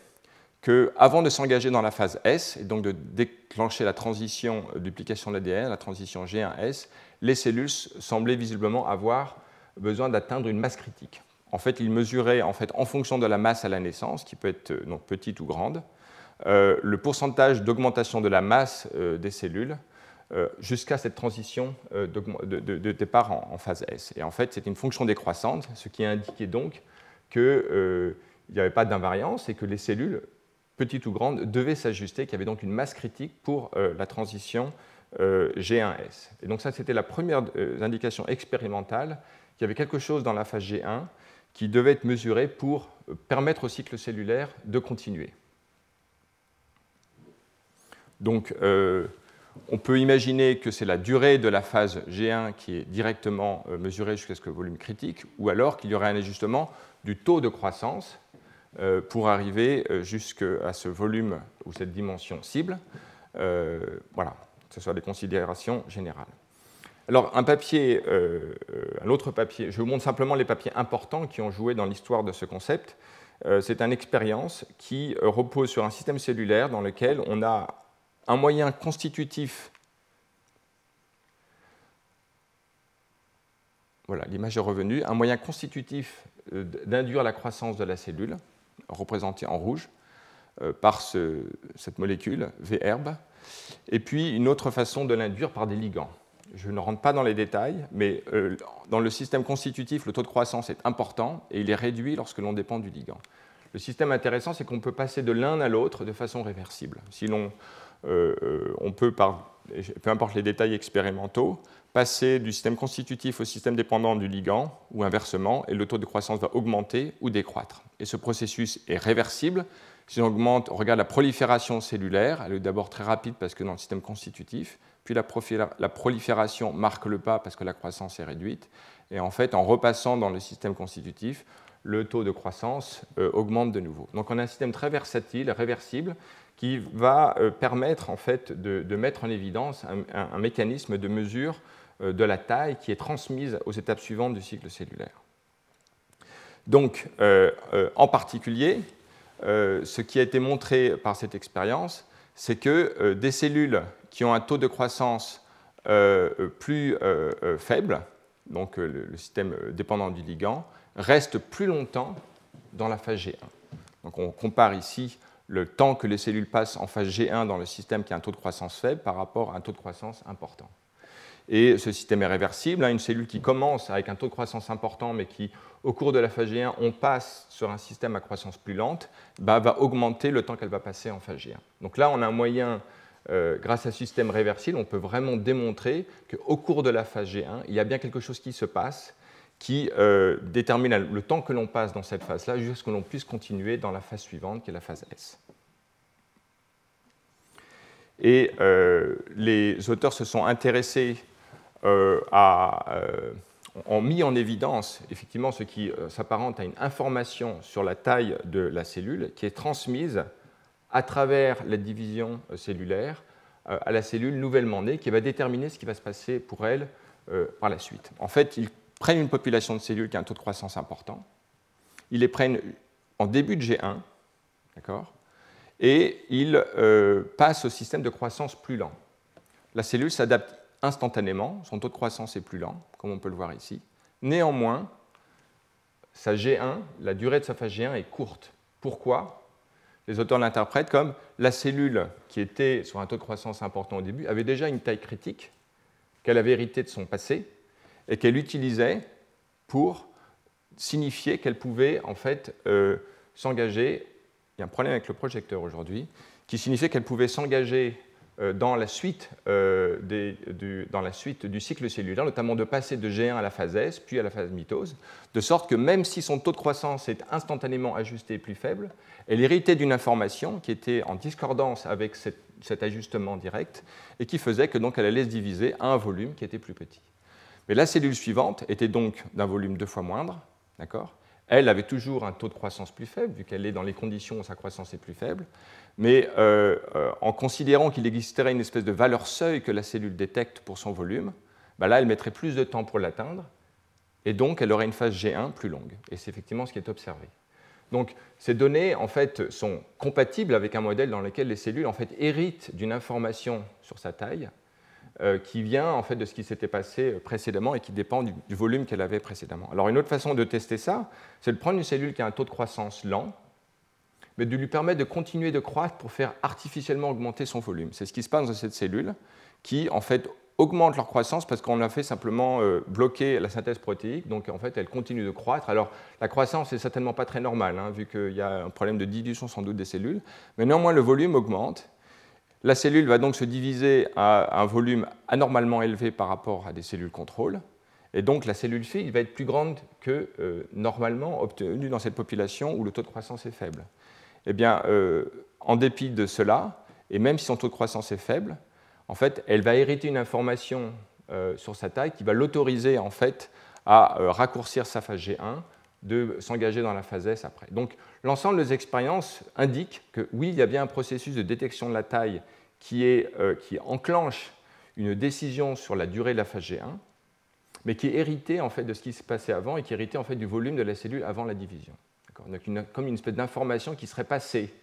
qu'avant de s'engager dans la phase S, et donc de déclencher la transition duplication de l'ADN, la transition G1S, les cellules semblaient visiblement avoir besoin d'atteindre une masse critique. En fait, il mesurait en, fait, en fonction de la masse à la naissance, qui peut être euh, petite ou grande, euh, le pourcentage d'augmentation de la masse euh, des cellules jusqu'à cette transition de, départ en, phase S. Et en fait, c'est une fonction décroissante, ce qui indiquait donc qu'il n'y avait pas d'invariance et que les cellules petite ou grande, devait s'ajuster, qu'il y avait donc une masse critique pour la transition G1S. Et donc ça, c'était la première indication expérimentale qu'il y avait quelque chose dans la phase G1 qui devait être mesuré pour permettre au cycle cellulaire de continuer. Donc, on peut imaginer que c'est la durée de la phase G1 qui est directement euh, mesurée jusqu'à ce volume critique, ou alors qu'il y aurait un ajustement du taux de croissance euh, pour arriver euh, jusqu'à ce volume ou cette dimension cible. Voilà, ce sont des considérations générales. Alors, un papier, un autre papier, je vous montre simplement les papiers importants qui ont joué dans l'histoire de ce concept. C'est une expérience qui repose sur un système cellulaire dans lequel on a un moyen constitutif. Voilà, l'image. Un moyen constitutif euh, d'induire la croissance de la cellule, représentée en rouge, euh, par cette molécule, VHERB. Et puis une autre façon de l'induire par des ligands. Je ne rentre pas dans les détails, mais euh, dans le système constitutif, le taux de croissance est important et il est réduit lorsque l'on dépend du ligand. Le système intéressant, c'est qu'on peut passer de l'un à l'autre de façon réversible. Si l'on on peut, peu importe les détails expérimentaux, passer du système constitutif au système dépendant du ligand, ou inversement, et le taux de croissance va augmenter ou décroître. Et ce processus est réversible. Si on regarde la prolifération cellulaire, elle est d'abord très rapide parce que dans le système constitutif, puis la, la, prolifération marque le pas parce que la croissance est réduite, et en fait, en repassant dans le système constitutif, le taux de croissance euh, augmente de nouveau. Donc on a un système très versatile, réversible, qui va euh, permettre en fait de, mettre en évidence un, mécanisme de mesure euh, de la taille qui est transmise aux étapes suivantes du cycle cellulaire. Donc, euh, en particulier, ce qui a été montré par cette expérience, c'est que des cellules qui ont un taux de croissance plus faible, donc le, le, système dépendant du ligand, restent plus longtemps dans la phase G1. Donc on compare ici le temps que les cellules passent en phase G1 dans le système qui a un taux de croissance faible par rapport à un taux de croissance important. Et ce système est réversible. Hein, une cellule qui commence avec un taux de croissance important, mais qui, au cours de la phase G1, on passe sur un système à croissance plus lente, bah, va augmenter le temps qu'elle va passer en phase G1. Donc là, on a un moyen, euh, grâce à ce système réversible, on peut vraiment démontrer qu'au cours de la phase G1, il y a bien quelque chose qui se passe qui euh, détermine le temps que l'on passe dans cette phase-là jusqu'à ce que l'on puisse continuer dans la phase suivante, qui est la phase S. Et euh, les auteurs se sont intéressés euh, à, ont mis en évidence effectivement ce qui s'apparente à une information sur la taille de la cellule qui est transmise à travers la division cellulaire à la cellule nouvellement née qui va déterminer ce qui va se passer pour elle par la suite. En fait, il prennent une population de cellules qui a un taux de croissance important, ils les prennent en début de G1, d'accord, et ils euh, passent au système de croissance plus lent. La cellule s'adapte instantanément, son taux de croissance est plus lent, comme on peut le voir ici. Néanmoins, sa G1, la durée de sa phase G1 est courte. Pourquoi? Les auteurs l'interprètent comme la cellule qui était sur un taux de croissance important au début avait déjà une taille critique qu'elle avait héritée de son passé, et qu'elle utilisait pour signifier qu'elle pouvait en fait euh, s'engager. Il y a un problème avec le projecteur aujourd'hui, qui signifiait qu'elle pouvait s'engager euh, dans, la suite, euh, du, dans la suite du cycle cellulaire, notamment de passer de G1 à la phase S, puis à la phase mitose, de sorte que même si son taux de croissance est instantanément ajusté plus faible, elle héritait d'une information qui était en discordance avec cet ajustement direct et qui faisait que donc elle allait se diviser à un volume qui était plus petit. Mais la cellule suivante était donc d'un volume deux fois moindre, d'accord? Elle avait toujours un taux de croissance plus faible, vu qu'elle est dans les conditions où sa croissance est plus faible, mais euh, euh, en considérant qu'il existerait une espèce de valeur seuil que la cellule détecte pour son volume, bah là, elle mettrait plus de temps pour l'atteindre, et donc elle aurait une phase G1 plus longue. Et c'est effectivement ce qui est observé. Donc ces données en fait, sont compatibles avec un modèle dans lequel les cellules en fait, héritent d'une information sur sa taille, euh, qui vient en fait de ce qui s'était passé précédemment et qui dépend du, volume qu'elle avait précédemment. Alors une autre façon de tester ça, c'est de prendre une cellule qui a un taux de croissance lent, mais de lui permettre de continuer de croître pour faire artificiellement augmenter son volume. C'est ce qui se passe dans cette cellule qui, en fait, augmentent leur croissance parce qu'on a fait simplement euh, bloquer la synthèse protéique, donc en fait elles continuent de croître. Alors la croissance n'est certainement pas très normale, hein, vu qu'il y a un problème de dilution sans doute des cellules, mais néanmoins le volume augmente. La cellule va donc se diviser à un volume anormalement élevé par rapport à des cellules contrôle, et donc la cellule fille va être plus grande que euh, normalement obtenue dans cette population où le taux de croissance est faible. Eh bien, euh, en dépit de cela, et même si son taux de croissance est faible, en fait, elle va hériter une information euh, sur sa taille qui va l'autoriser en fait à raccourcir sa phase G1, de s'engager dans la phase S après. Donc l'ensemble des expériences indique que oui, il y a bien un processus de détection de la taille qui, est, qui enclenche une décision sur la durée de la phase G1, mais qui est hérité en fait de ce qui s'est passé avant et qui est hérité en fait du volume de la cellule avant la division. Donc comme une espèce d'information qui serait passée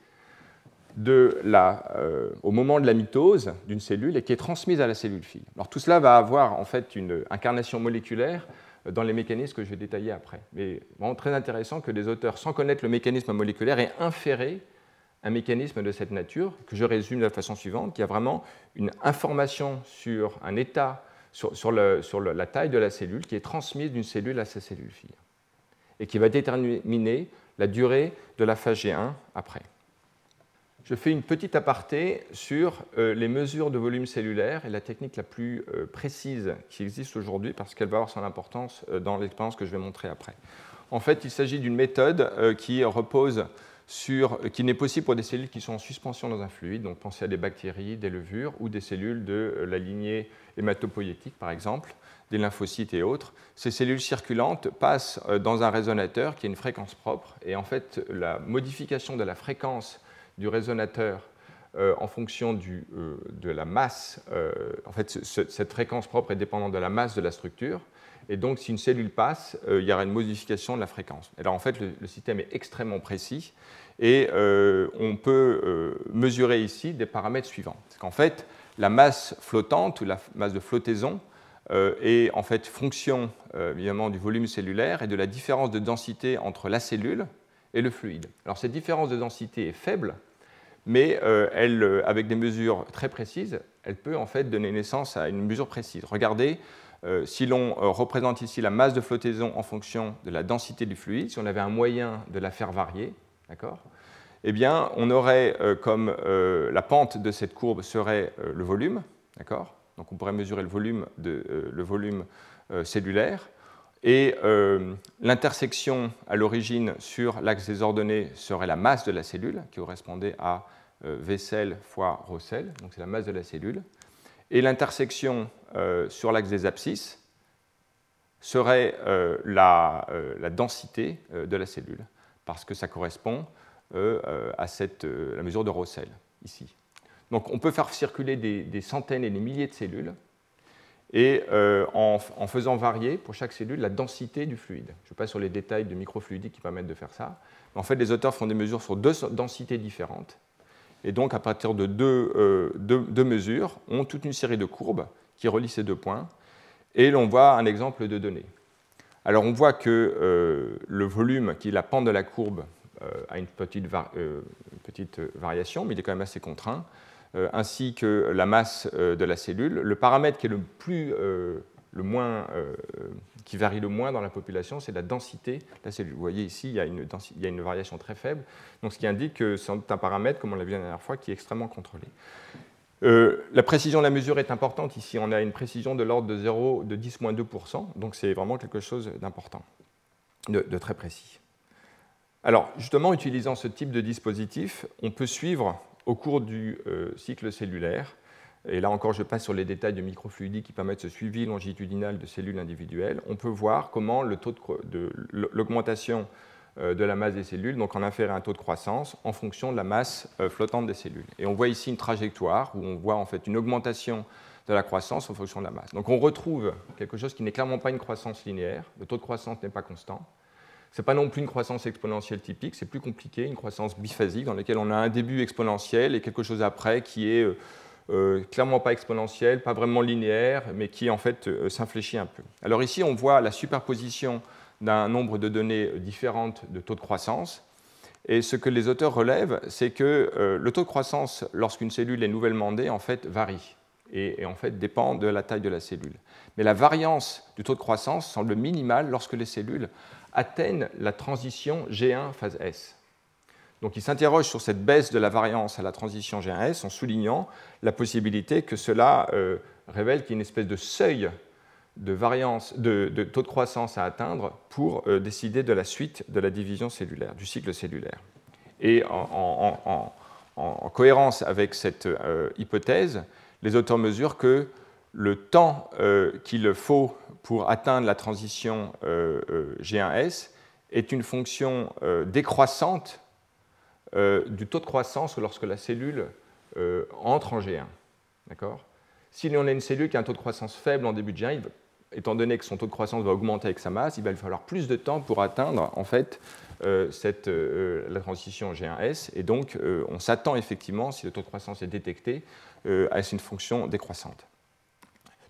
de la, euh, au moment de la mitose d'une cellule et qui est transmise à la cellule fille. Alors tout cela va avoir en fait une incarnation moléculaire dans les mécanismes que je vais détailler après. Mais vraiment très intéressant que des auteurs, sans connaître le mécanisme moléculaire, aient inféré un mécanisme de cette nature, que je résume de la façon suivante, qui a vraiment une information sur un état sur, la taille de la cellule qui est transmise d'une cellule à sa cellule fille et qui va déterminer la durée de la phase G1 après. Je fais une petite aparté sur euh, les mesures de volume cellulaire et la technique la plus euh, précise qui existe aujourd'hui parce qu'elle va avoir son importance euh, dans l'expérience que je vais montrer après. En fait, il s'agit d'une méthode qui repose qui n'est possible pour des cellules qui sont en suspension dans un fluide, donc pensez à des bactéries, des levures ou des cellules de la lignée hématopoïétique par exemple, des lymphocytes et autres. Ces cellules circulantes passent dans un résonateur qui a une fréquence propre et en fait la modification de la fréquence du résonateur euh, en fonction de la masse, en fait cette fréquence propre est dépendante de la masse de la structure et donc, si une cellule passe, il y aura une modification de la fréquence. Alors, en fait, le système est extrêmement précis. Et euh, on peut euh, mesurer ici des paramètres suivants. qu'en fait, la masse flottante ou la masse de flottaison euh, est en fait fonction évidemment du volume cellulaire et de la différence de densité entre la cellule et le fluide. Alors cette différence de densité est faible, mais elle, avec des mesures très précises, elle peut en fait donner naissance à une mesure précise. Regardez, si l'on représente ici la masse de flottaison en fonction de la densité du fluide, si on avait un moyen de la faire varier, D'accord Eh bien, on aurait euh, comme euh, la pente de cette courbe serait euh, le volume, d'accord Donc on pourrait mesurer le volume, de, le volume cellulaire. Et l'intersection à l'origine sur l'axe des ordonnées serait la masse de la cellule, qui correspondait à Vcell fois Rossel, donc c'est la masse de la cellule. Et l'intersection sur l'axe des abscisses serait la, la, densité de la cellule parce que ça correspond euh, euh, à cette, euh, la mesure de Rossel, ici. Donc on peut faire circuler des, centaines et des milliers de cellules, et en, faisant varier pour chaque cellule la densité du fluide. Je ne vais pas sur les détails de microfluidique qui permettent de faire ça. En fait, les auteurs font des mesures sur deux densités différentes. Et donc, à partir de deux, deux mesures, on toute une série de courbes qui relient ces deux points. Et l'on voit un exemple de données. Alors on voit que euh, le volume, qui est la pente de la courbe, euh, a une euh, petite, variation, mais il est quand même assez contraint, ainsi que la masse de la cellule. Le paramètre moins, qui varie le moins dans la population, c'est la densité de la cellule. Vous voyez ici, il y a une, variation très faible, donc ce qui indique que c'est un paramètre, comme on l'a vu la dernière fois, qui est extrêmement contrôlé. Euh, la précision de la mesure est importante. Ici, on a une précision de l'ordre de 0, de 10-2%, donc c'est vraiment quelque chose d'important, de, très précis. Alors, justement, utilisant ce type de dispositif, on peut suivre au cours du euh, cycle cellulaire, et là encore je passe sur les détails de microfluidique qui permettent ce suivi longitudinal de cellules individuelles, on peut voir comment le taux de l'augmentation euh, de la masse des cellules, donc en inférer un taux de croissance en fonction de la masse euh, flottante des cellules. Et on voit ici une trajectoire où on voit en fait une augmentation de la croissance en fonction de la masse. Donc on retrouve quelque chose qui n'est clairement pas une croissance linéaire, le taux de croissance n'est pas constant. Ce n'est pas non plus une croissance exponentielle typique, c'est plus compliqué, une croissance biphasique dans laquelle on a un début exponentiel et quelque chose après qui est euh, clairement pas exponentiel, pas vraiment linéaire, mais qui en fait s'infléchit un peu. Alors ici on voit la superposition d'un nombre de données différentes de taux de croissance. Et ce que les auteurs relèvent, c'est que euh, le taux de croissance, lorsqu'une cellule est nouvellement née, en fait, varie. et, en fait dépend de la taille de la cellule. Mais la variance du taux de croissance semble minimale lorsque les cellules atteignent la transition G1 phase S. Donc il s'interroge sur cette baisse de la variance à la transition G1S en soulignant la possibilité que cela euh, révèle qu'il y a une espèce de seuil de, variance, de, taux de croissance à atteindre pour euh, décider de la suite de la division cellulaire, du cycle cellulaire. Et en, cohérence avec cette euh, hypothèse, les auteurs mesurent que le temps qu'il faut pour atteindre la transition G1S est une fonction décroissante euh, du taux de croissance lorsque la cellule euh, entre en G1. D'accord? Si on a une cellule qui a un taux de croissance faible en début de G1, étant donné que son taux de croissance va augmenter avec sa masse, il va lui falloir plus de temps pour atteindre en fait euh, la transition G1S. Et donc, on s'attend effectivement, si le taux de croissance est détecté, à une fonction décroissante.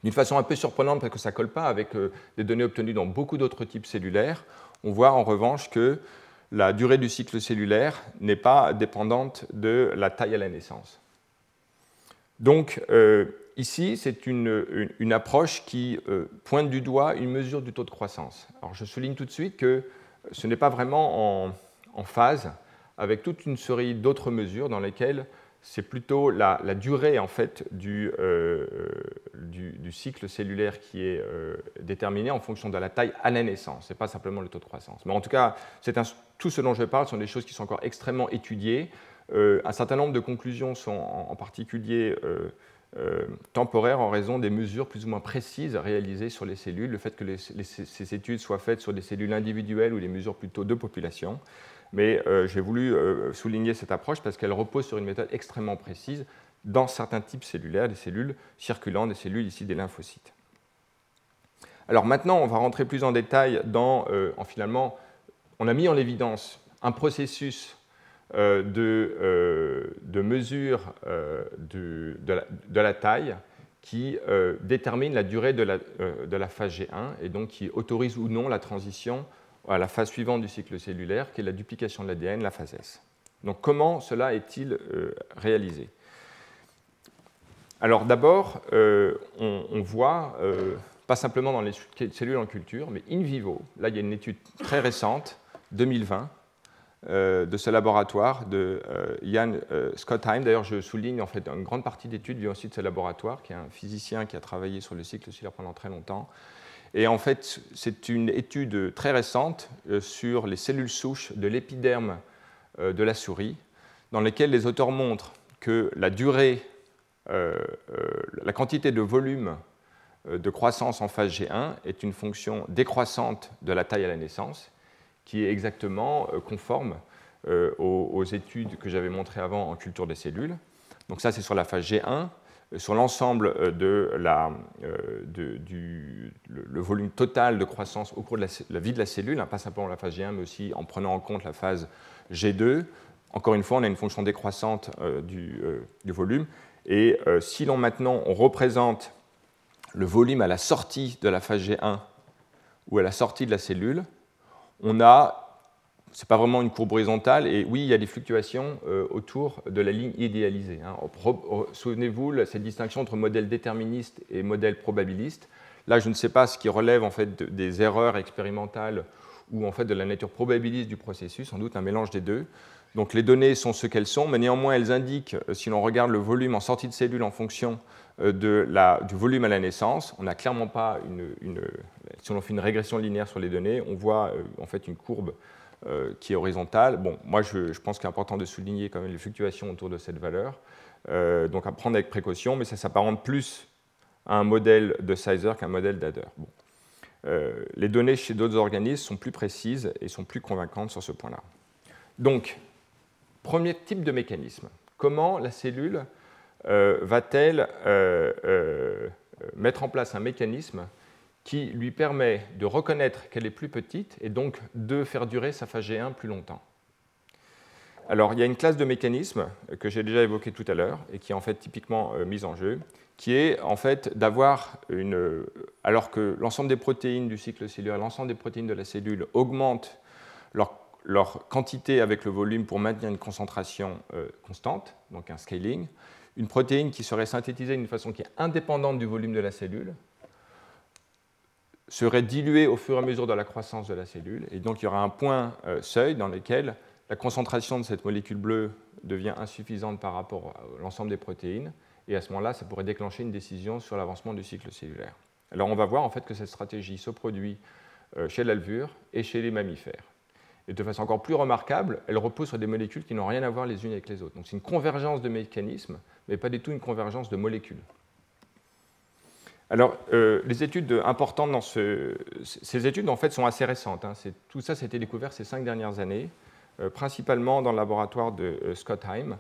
D'une façon un peu surprenante, parce que ça ne colle pas avec des données obtenues dans beaucoup d'autres types cellulaires, on voit en revanche que la durée du cycle cellulaire n'est pas dépendante de la taille à la naissance. Donc euh, ici, c'est une, approche qui euh, pointe du doigt une mesure du taux de croissance. Alors je souligne tout de suite que ce n'est pas vraiment en, en, phase avec toute une série d'autres mesures dans lesquelles c'est plutôt la, durée en fait du, euh, cycle cellulaire qui est euh, déterminée en fonction de la taille à la naissance, et pas simplement le taux de croissance. Mais en tout cas, tout ce dont je parle sont des choses qui sont encore extrêmement étudiées. Euh, un certain nombre de conclusions sont en, particulier temporaires en raison des mesures plus ou moins précises réalisées sur les cellules, le fait que ces études soient faites sur des cellules individuelles ou des mesures plutôt de population mais euh, j'ai voulu euh, souligner cette approche parce qu'elle repose sur une méthode extrêmement précise dans certains types cellulaires, des cellules circulantes, des cellules ici des lymphocytes. Alors maintenant, on va rentrer plus en détail dans, euh, en finalement, on a mis en évidence un processus de, mesure de, la, taille qui détermine la durée de la, de la phase G1 et donc qui autorise ou non la transition à la phase suivante du cycle cellulaire, qui est la duplication de l'ADN, la phase S. Donc comment cela est-il euh, réalisé? Alors d'abord, euh, on, voit, euh, pas simplement dans les cellules en culture, mais in vivo. Là, il y a une étude très récente, 2020, de ce laboratoire de Jan Scottheim. D'ailleurs, je souligne en fait une grande partie d'études vient aussi de ce laboratoire, qui est un physicien qui a travaillé sur le cycle cellulaire pendant très longtemps et en fait, c'est une étude très récente euh, sur les cellules souches de l'épiderme euh, de la souris, dans laquelle les auteurs montrent que la durée, euh, la quantité de volume de croissance en phase G1 est une fonction décroissante de la taille à la naissance, qui est exactement conforme aux études que j'avais montrées avant en culture des cellules. Donc ça, c'est sur la phase G1 sur l'ensemble euh, de la, euh, du le, volume total de croissance au cours de la, vie de la cellule, hein, pas simplement la phase G1, mais aussi en prenant en compte la phase G2. Encore une fois, on a une fonction décroissante euh, du, volume. Et si l'on maintenant on représente le volume à la sortie de la phase G1 ou à la sortie de la cellule, on a ce n'est pas vraiment une courbe horizontale, et oui, il y a des fluctuations euh, autour de la ligne idéalisée. Hein. Souvenez-vous, cette distinction entre modèle déterministe et modèle probabiliste. Là, je ne sais pas ce qui relève en fait des erreurs expérimentales ou en fait de la nature probabiliste du processus, sans doute un mélange des deux. Donc les données sont ce qu'elles sont, mais néanmoins elles indiquent, euh, si l'on regarde le volume en sortie de cellule en fonction euh, de la, du volume à la naissance, on n'a clairement pas une, Si on fait une régression linéaire sur les données, on voit en fait une courbe euh, qui est horizontale. Bon, moi, je, pense qu'il est important de souligner quand même les fluctuations autour de cette valeur. Euh, donc à prendre avec précaution, mais ça s'apparente plus à un modèle de Sizer qu'un modèle d'Adder. Euh, les données chez d'autres organismes sont plus précises et sont plus convaincantes sur ce point-là. Donc, premier type de mécanisme. Comment la cellule va-t-elle mettre en place un mécanisme qui lui permet de reconnaître qu'elle est plus petite et donc de faire durer sa phase G1 plus longtemps. Alors, il y a une classe de mécanismes que j'ai déjà évoqué tout à l'heure et qui est en fait typiquement euh, mise en jeu, qui est en fait d'avoir une. Alors que l'ensemble des protéines du cycle cellulaire, l'ensemble des protéines de la cellule augmentent leur, leur, quantité avec le volume pour maintenir une concentration euh, constante, donc un scaling, une protéine qui serait synthétisée d'une façon qui est indépendante du volume de la cellule, serait diluée au fur et à mesure de la croissance de la cellule, et donc il y aura un point euh, seuil dans lequel la concentration de cette molécule bleue devient insuffisante par rapport à l'ensemble des protéines, et à ce moment-là, ça pourrait déclencher une décision sur l'avancement du cycle cellulaire. Alors on va voir en fait que cette stratégie se produit euh, chez l'alvure et chez les mammifères. Et de façon encore plus remarquable, elle repose sur des molécules qui n'ont rien à voir les unes avec les autres. Donc c'est une convergence de mécanismes, mais pas du tout une convergence de molécules. Alors, euh, les études importantes dans ce, ces études en fait sont assez récentes. Hein. Tout ça, été découvert ces cinq dernières années, euh, principalement dans le laboratoire de euh, Scott Heim.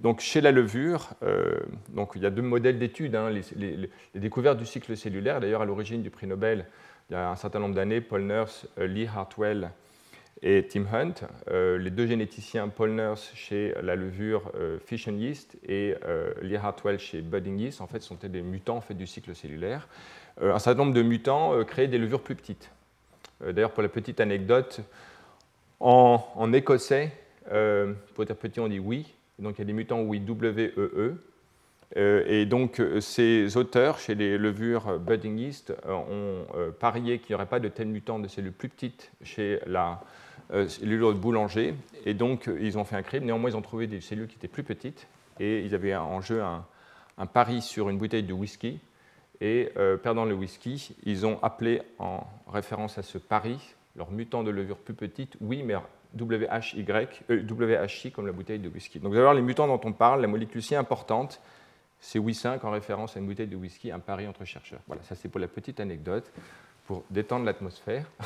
donc, chez la levure, donc il y a deux modèles d'études. Hein. les, découvertes du cycle cellulaire, d'ailleurs à l'origine du prix Nobel, il y a un certain nombre d'années, Paul Nurse, euh, Lee Hartwell et Tim Hunt, euh, les deux généticiens, Paul Nurse chez la levure euh, Fish and Yeast et Lee Hartwell chez Budding Yeast, en fait, sont des mutants en du cycle cellulaire. un certain nombre de mutants créaient des levures plus petites. D'ailleurs, pour la petite anecdote, en, écossais, pour dire petit, on dit oui. Donc il y a des mutants oui, W-E-E. e euh, et donc, euh, ces auteurs, chez les levures Budding Yeast, euh, ont parié qu'il n'y aurait pas de tels mutants de cellules plus petites chez la cellule de boulanger. Et donc, ils ont fait un crime. Néanmoins, ils ont trouvé des cellules qui étaient plus petites. Et ils avaient en jeu un, pari sur une bouteille de whisky. Et perdant le whisky, ils ont appelé en référence à ce pari leur mutant de levure plus petite, oui, mais WHY, WHI comme la bouteille de whisky. Donc vous allez voir les mutants dont on parle, la molécule si importante, c'est Oui5 en référence à une bouteille de whisky, un pari entre chercheurs. Voilà, ça c'est pour la petite anecdote, pour détendre l'atmosphère. (laughs)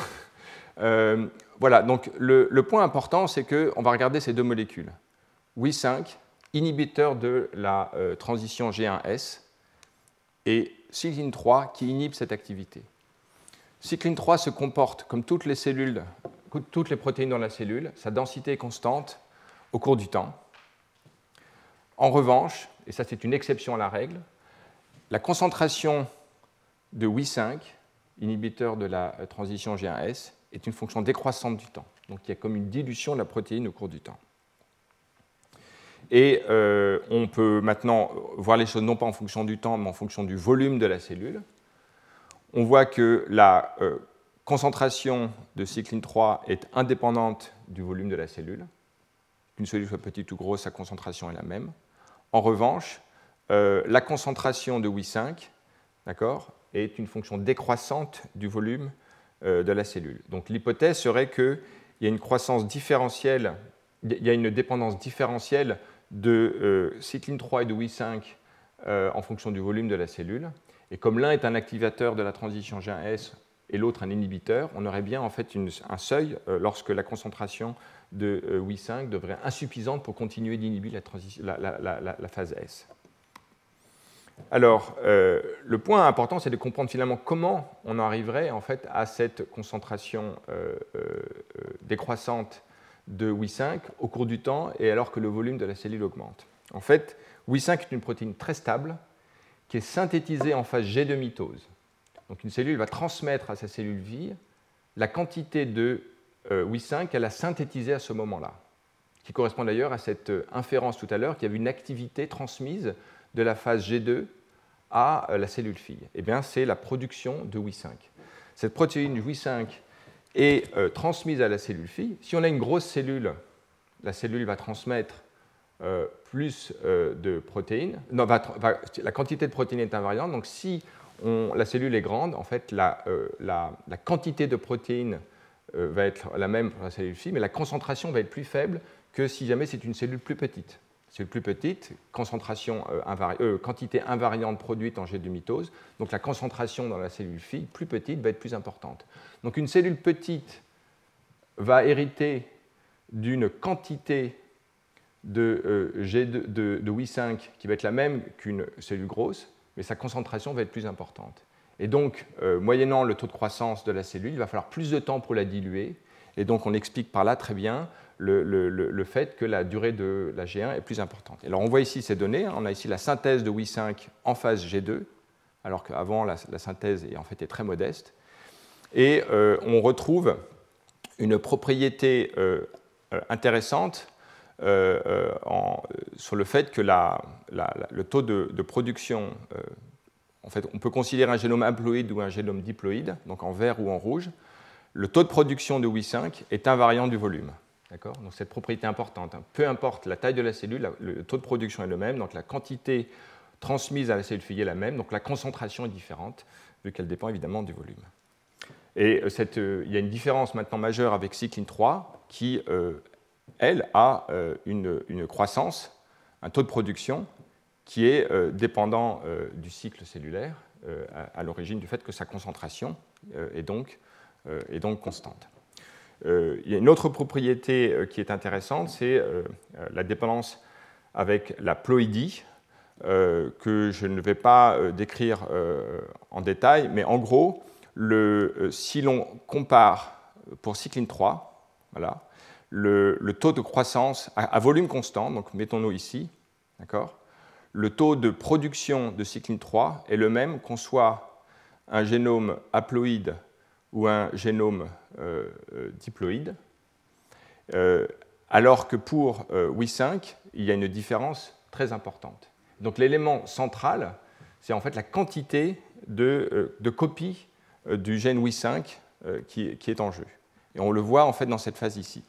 Euh, voilà, donc le, point important, c'est qu'on va regarder ces deux molécules. Oui5, inhibiteur de la euh, transition G1S, et cycline 3 qui inhibe cette activité. Cycline 3 se comporte comme toutes les cellules, toutes les protéines dans la cellule, sa densité est constante au cours du temps. En revanche, et ça c'est une exception à la règle, la concentration de Wi5, inhibiteur de la transition G1S, est une fonction décroissante du temps. Donc il y a comme une dilution de la protéine au cours du temps. Et euh, on peut maintenant voir les choses non pas en fonction du temps, mais en fonction du volume de la cellule. On voit que la euh, concentration de cycline 3 est indépendante du volume de la cellule. Qu'une cellule soit petite ou grosse, sa concentration est la même. En revanche, euh, la concentration de Wi5 est une fonction décroissante du volume de la cellule. Donc l'hypothèse serait qu'il y a une croissance différentielle, il y a une dépendance différentielle de euh, cycline 3 et de Wi5 en fonction du volume de la cellule. Et comme l'un est un activateur de la transition G1S et l'autre un inhibiteur, on aurait bien en fait un seuil lorsque la concentration de euh, Wi5 devrait être insuffisante pour continuer d'inhiber la, phase S. Alors, euh, le point important, c'est de comprendre finalement comment on arriverait en fait à cette concentration euh, décroissante de Wi5 au cours du temps et alors que le volume de la cellule augmente. En fait, Wi5 est une protéine très stable qui est synthétisée en phase G de mitose. Donc une cellule va transmettre à sa cellule vie la quantité de euh, Wi5 qu'elle a synthétisé à ce moment-là, qui correspond d'ailleurs à cette euh, inférence tout à l'heure qu'il y avait une activité transmise de la phase G2 à euh, la cellule fille. Eh bien, c'est la production de Wi5. Cette protéine Wi5 est transmise à la cellule fille. Si on a une grosse cellule, la cellule va transmettre plus de protéines. Non, la quantité de protéines est invariante. Donc, si la cellule est grande, en fait, la, la quantité de protéines euh, va être la même pour la cellule fille, mais la concentration va être plus faible que si jamais c'est une cellule plus petite. Cellule plus petite, euh, euh, quantité invariante produite en jet de mitose, donc la concentration dans la cellule fille plus petite va être plus importante. Donc une cellule petite va hériter d'une quantité de, de Wi5 qui va être la même qu'une cellule grosse, mais sa concentration va être plus importante. Et donc, euh, moyennant le taux de croissance de la cellule, il va falloir plus de temps pour la diluer. Et donc, on explique par là très bien le, fait que la durée de la G1 est plus importante. alors, on voit ici ces données. On a ici la synthèse de Wi5 en phase G2, alors qu'avant, la, synthèse est en fait très modeste. Et euh, on retrouve une propriété euh, intéressante sur le fait que le taux de, production, en fait, on peut considérer un génome haploïde ou un génome diploïde, donc en vert ou en rouge. Le taux de production de Wi5 est invariant du volume. Donc cette propriété importante. Hein. Peu importe la taille de la cellule, le taux de production est le même, donc la quantité transmise à la cellule fille est la même, donc la concentration est différente, vu qu'elle dépend évidemment du volume. Et euh, euh, il y a une différence maintenant majeure avec cycline 3 qui, euh, elle, a une, croissance, un taux de production qui est dépendant du cycle cellulaire, à, l'origine du fait que sa concentration est donc, est donc constante. il y a une autre propriété qui est intéressante, c'est la dépendance avec la ploïdie, euh, que je ne vais pas euh, décrire euh, en détail, mais en gros, si l'on compare pour cycline 3, voilà, le, taux de croissance à, volume constant, donc mettons-nous ici, d'accord, le taux de production de cycline 3 est le même qu'on soit un génome haploïde ou un génome diploïde, alors que pour Wi5, il y a une différence très importante. Donc l'élément central, c'est en fait la quantité de, euh, copies euh, du gène Wi5 euh, qui, est en jeu. Et on le voit en fait dans cette phase ici.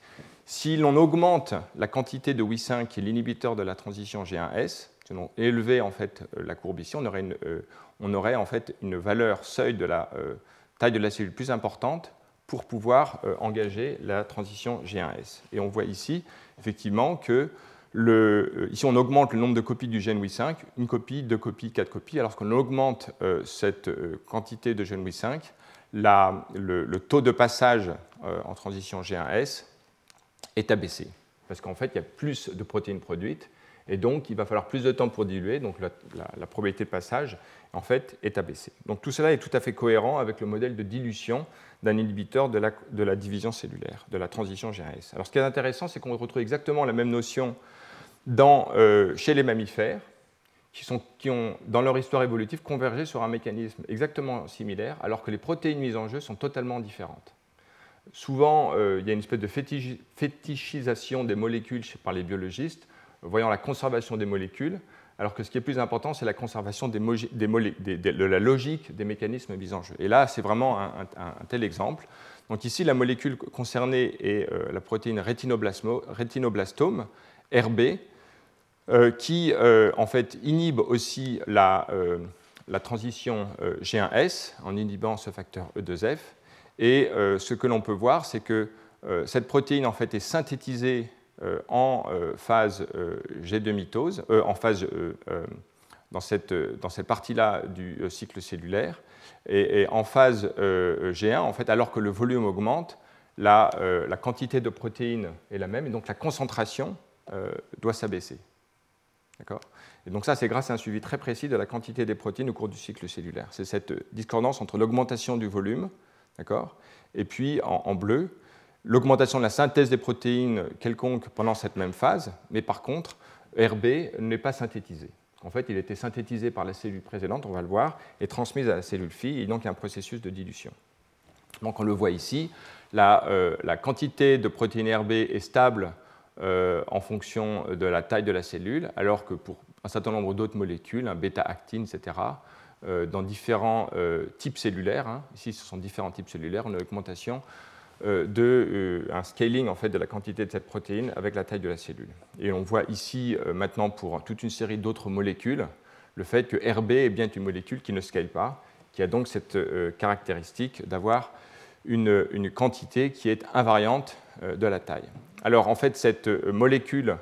Si l'on augmente la quantité de Wi5 qui est l'inhibiteur de la transition G1S, si on élevait en fait la courbe ici, on aurait en fait une valeur seuil de la taille de la cellule plus importante pour pouvoir engager la transition G1S. Et on voit ici effectivement que euh, ici, on augmente le nombre de copies du gène Wi5, une copie, deux copies, quatre copies. Alors qu'on augmente euh, cette euh, quantité de gène Wi5, le, taux de passage en transition G1S est abaissé. Parce qu'en fait, il y a plus de protéines produites, et donc il va falloir plus de temps pour diluer, donc la, probabilité de passage, en fait, est abaissée. Donc tout cela est tout à fait cohérent avec le modèle de dilution d'un inhibiteur de la, division cellulaire, de la transition G1S. Alors ce qui est intéressant, c'est qu'on retrouve exactement la même notion euh, chez les mammifères, qui, ont, dans leur histoire évolutive, convergé sur un mécanisme exactement similaire, alors que les protéines mises en jeu sont totalement différentes. Souvent, euh, il y a une espèce de fétichisation des molécules par les biologistes, voyant la conservation des molécules, alors que ce qui est plus important, c'est la conservation de la logique des mécanismes mis en jeu. Et là, c'est vraiment un, tel exemple. Donc ici, la molécule concernée est euh, la protéine rétinoblastome, RB, euh, qui euh, en fait inhibe aussi la, transition G1S en inhibant ce facteur E2F. Et ce que l'on peut voir, c'est que cette protéine en fait est synthétisée en phase G2 mitose, en phase dans cette, dans cette partie-là du cycle cellulaire. Et, en phase G1, en fait, alors que le volume augmente, la, la, quantité de protéines est la même, et donc la concentration doit s'abaisser. D'accord? Et donc ça, c'est grâce à un suivi très précis de la quantité des protéines au cours du cycle cellulaire. C'est cette discordance entre l'augmentation du volume, d'accord, et puis en, bleu, l'augmentation de la synthèse des protéines quelconques pendant cette même phase, mais par contre, RB n'est pas synthétisé. En fait, il était synthétisé par la cellule précédente, on va le voir, et transmise à la cellule fille, et donc il y a un processus de dilution. Donc on le voit ici, la, euh, quantité de protéines RB est stable euh, en fonction de la taille de la cellule, alors que pour un certain nombre d'autres molécules, un bêta-actine, etc., euh, dans différents types cellulaires, hein, ici ce sont différents types cellulaires, on a une augmentation de, un scaling en fait, de la quantité de cette protéine avec la taille de la cellule. Et on voit ici maintenant pour toute une série d'autres molécules le fait que RB est bien une molécule qui ne scale pas, qui a donc cette caractéristique d'avoir une, une, quantité qui est invariante de la taille. Alors en fait, cette euh, molécule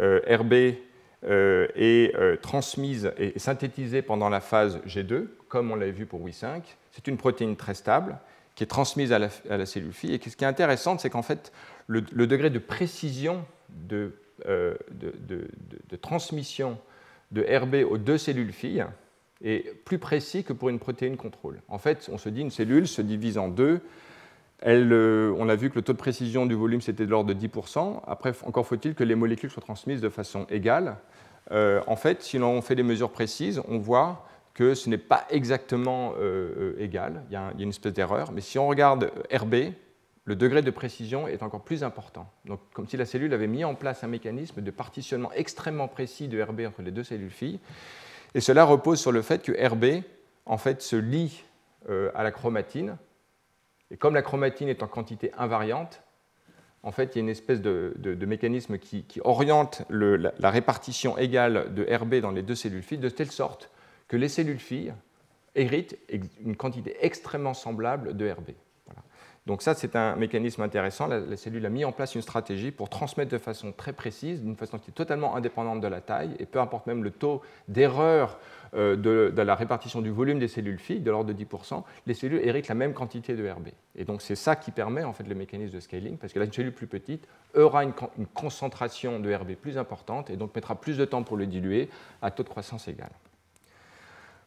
euh, RB euh, est transmise et synthétisée pendant la phase G2, comme on l'a vu pour Wi5. C'est une protéine très stable qui est transmise à la, cellule fille. Et ce qui est intéressant, c'est qu'en fait, le, degré de précision de, de, transmission de RB aux deux cellules filles est plus précis que pour une protéine contrôle. En fait, on se dit une cellule se divise en deux euh, on a vu que le taux de précision du volume, c'était de l'ordre de 10%. Après, encore faut-il que les molécules soient transmises de façon égale. Euh, en fait, si l'on fait des mesures précises, on voit que ce n'est pas exactement euh, égal. Il y, a une espèce d'erreur. Mais si on regarde RB, le degré de précision est encore plus important. Donc, comme si la cellule avait mis en place un mécanisme de partitionnement extrêmement précis de RB entre les deux cellules filles. Et cela repose sur le fait que RB, en fait, se lie euh, à la chromatine. Et comme la chromatine est en quantité invariante, en fait, il y a une espèce de, mécanisme qui, oriente la, répartition égale de RB dans les deux cellules filles de telle sorte que les cellules filles héritent une quantité extrêmement semblable de RB. Donc ça, c'est un mécanisme intéressant. La, cellule a mis en place une stratégie pour transmettre de façon très précise, d'une façon qui est totalement indépendante de la taille, et peu importe même le taux d'erreur euh, de, la répartition du volume des cellules filles, de l'ordre de 10%, les cellules héritent la même quantité de RB. Et donc c'est ça qui permet en fait le mécanisme de scaling, parce que une cellule plus petite aura une concentration de RB plus importante, et donc mettra plus de temps pour le diluer à taux de croissance égal.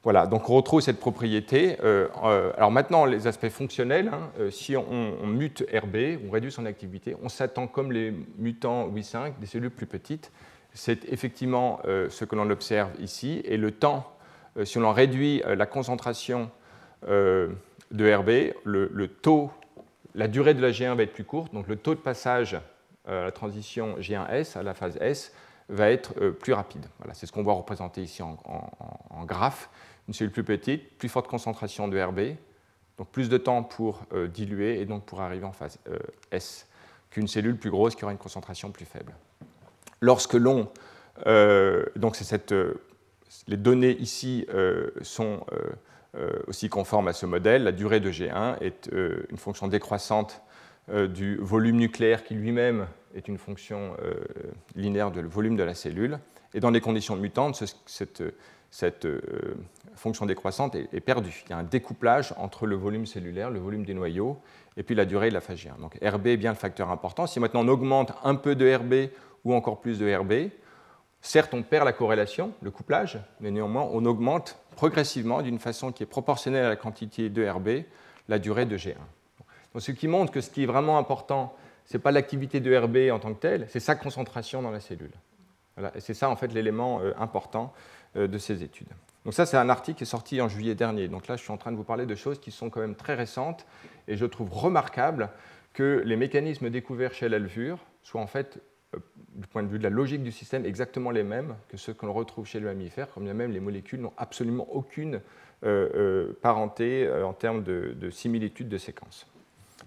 Voilà, donc on retrouve cette propriété. Euh, euh, alors maintenant, les aspects fonctionnels, hein, euh, si on, mute RB, on réduit son activité, on s'attend comme les mutants Wi5, des cellules plus petites. C'est effectivement ce que l'on observe ici. Et le temps, si on réduit la concentration de RB, le, taux, la durée de la G1 va être plus courte, donc le taux de passage à la transition G1S, à la phase S, va être plus rapide. Voilà, c'est ce qu'on voit représenter ici en, en graphe une cellule plus petite, plus forte concentration de RB, donc plus de temps pour euh, diluer et donc pour arriver en phase euh, S qu'une cellule plus grosse qui aura une concentration plus faible. Lorsque l'on. Euh, donc, cette, les données ici sont aussi conformes à ce modèle. La durée de G1 est une fonction décroissante du volume nucléaire qui lui-même est une fonction linéaire du volume de la cellule. Et dans les conditions mutantes, cette, cette euh, fonction décroissante est, perdue. Il y a un découplage entre le volume cellulaire, le volume des noyaux, et puis la durée de la phase Donc RB est bien le facteur important. Si maintenant on augmente un peu de RB ou encore plus de RB, certes on perd la corrélation, le couplage, mais néanmoins on augmente progressivement d'une façon qui est proportionnelle à la quantité de RB la durée de G1. Donc, ce qui montre que ce qui est vraiment important, ce n'est pas l'activité de RB en tant que telle, c'est sa concentration dans la cellule. Et c'est ça en fait l'élément euh, important de ces études. Donc ça, c'est un article qui est sorti en juillet dernier. Donc là, je suis en train de vous parler de choses qui sont quand même très récentes et je trouve remarquable que les mécanismes découverts chez la levure soient en fait, euh, du point de vue de la logique du système, exactement les mêmes que ceux que l'on retrouve chez le mammifère, comme bien même les molécules n'ont absolument aucune euh, parenté en termes de, de similitude de séquences.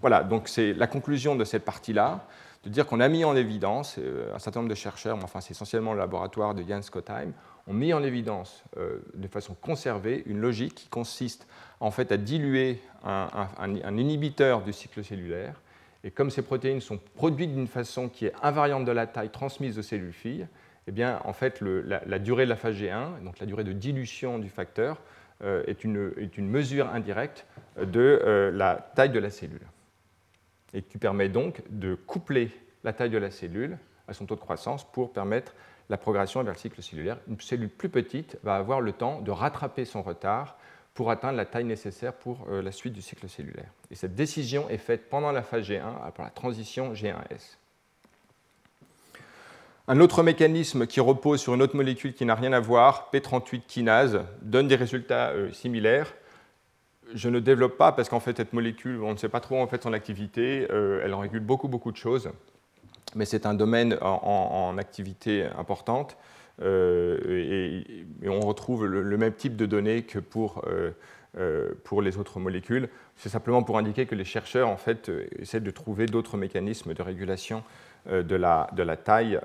Voilà, donc c'est la conclusion de cette partie-là de dire qu'on a mis en évidence, un certain nombre de chercheurs, enfin c'est essentiellement le laboratoire de Jan Skottheim, ont mis en évidence euh, de façon conservée une logique qui consiste en fait à diluer un, inhibiteur du cycle cellulaire. Et comme ces protéines sont produites d'une façon qui est invariante de la taille transmise aux cellules filles, eh bien, en fait, la, durée de la phase G1, donc la durée de dilution du facteur, euh, est, une, est, une, mesure indirecte de euh, la taille de la cellule. Et qui permet donc de coupler la taille de la cellule à son taux de croissance pour permettre la progression vers le cycle cellulaire. Une cellule plus petite va avoir le temps de rattraper son retard pour atteindre la taille nécessaire pour euh, la suite du cycle cellulaire. Et cette décision est faite pendant la phase G1, après la transition G1S. Un autre mécanisme qui repose sur une autre molécule qui n'a rien à voir, P38 kinase, donne des résultats euh, similaires. Je ne développe pas parce qu'en fait cette molécule, on ne sait pas trop en fait son activité, euh, elle en régule beaucoup beaucoup de choses mais c'est un domaine en, activité importante. Euh, et, on retrouve le, même type de données que pour, euh, euh, pour les autres molécules. C'est simplement pour indiquer que les chercheurs en fait, essaient de trouver d'autres mécanismes de régulation de la, de la taille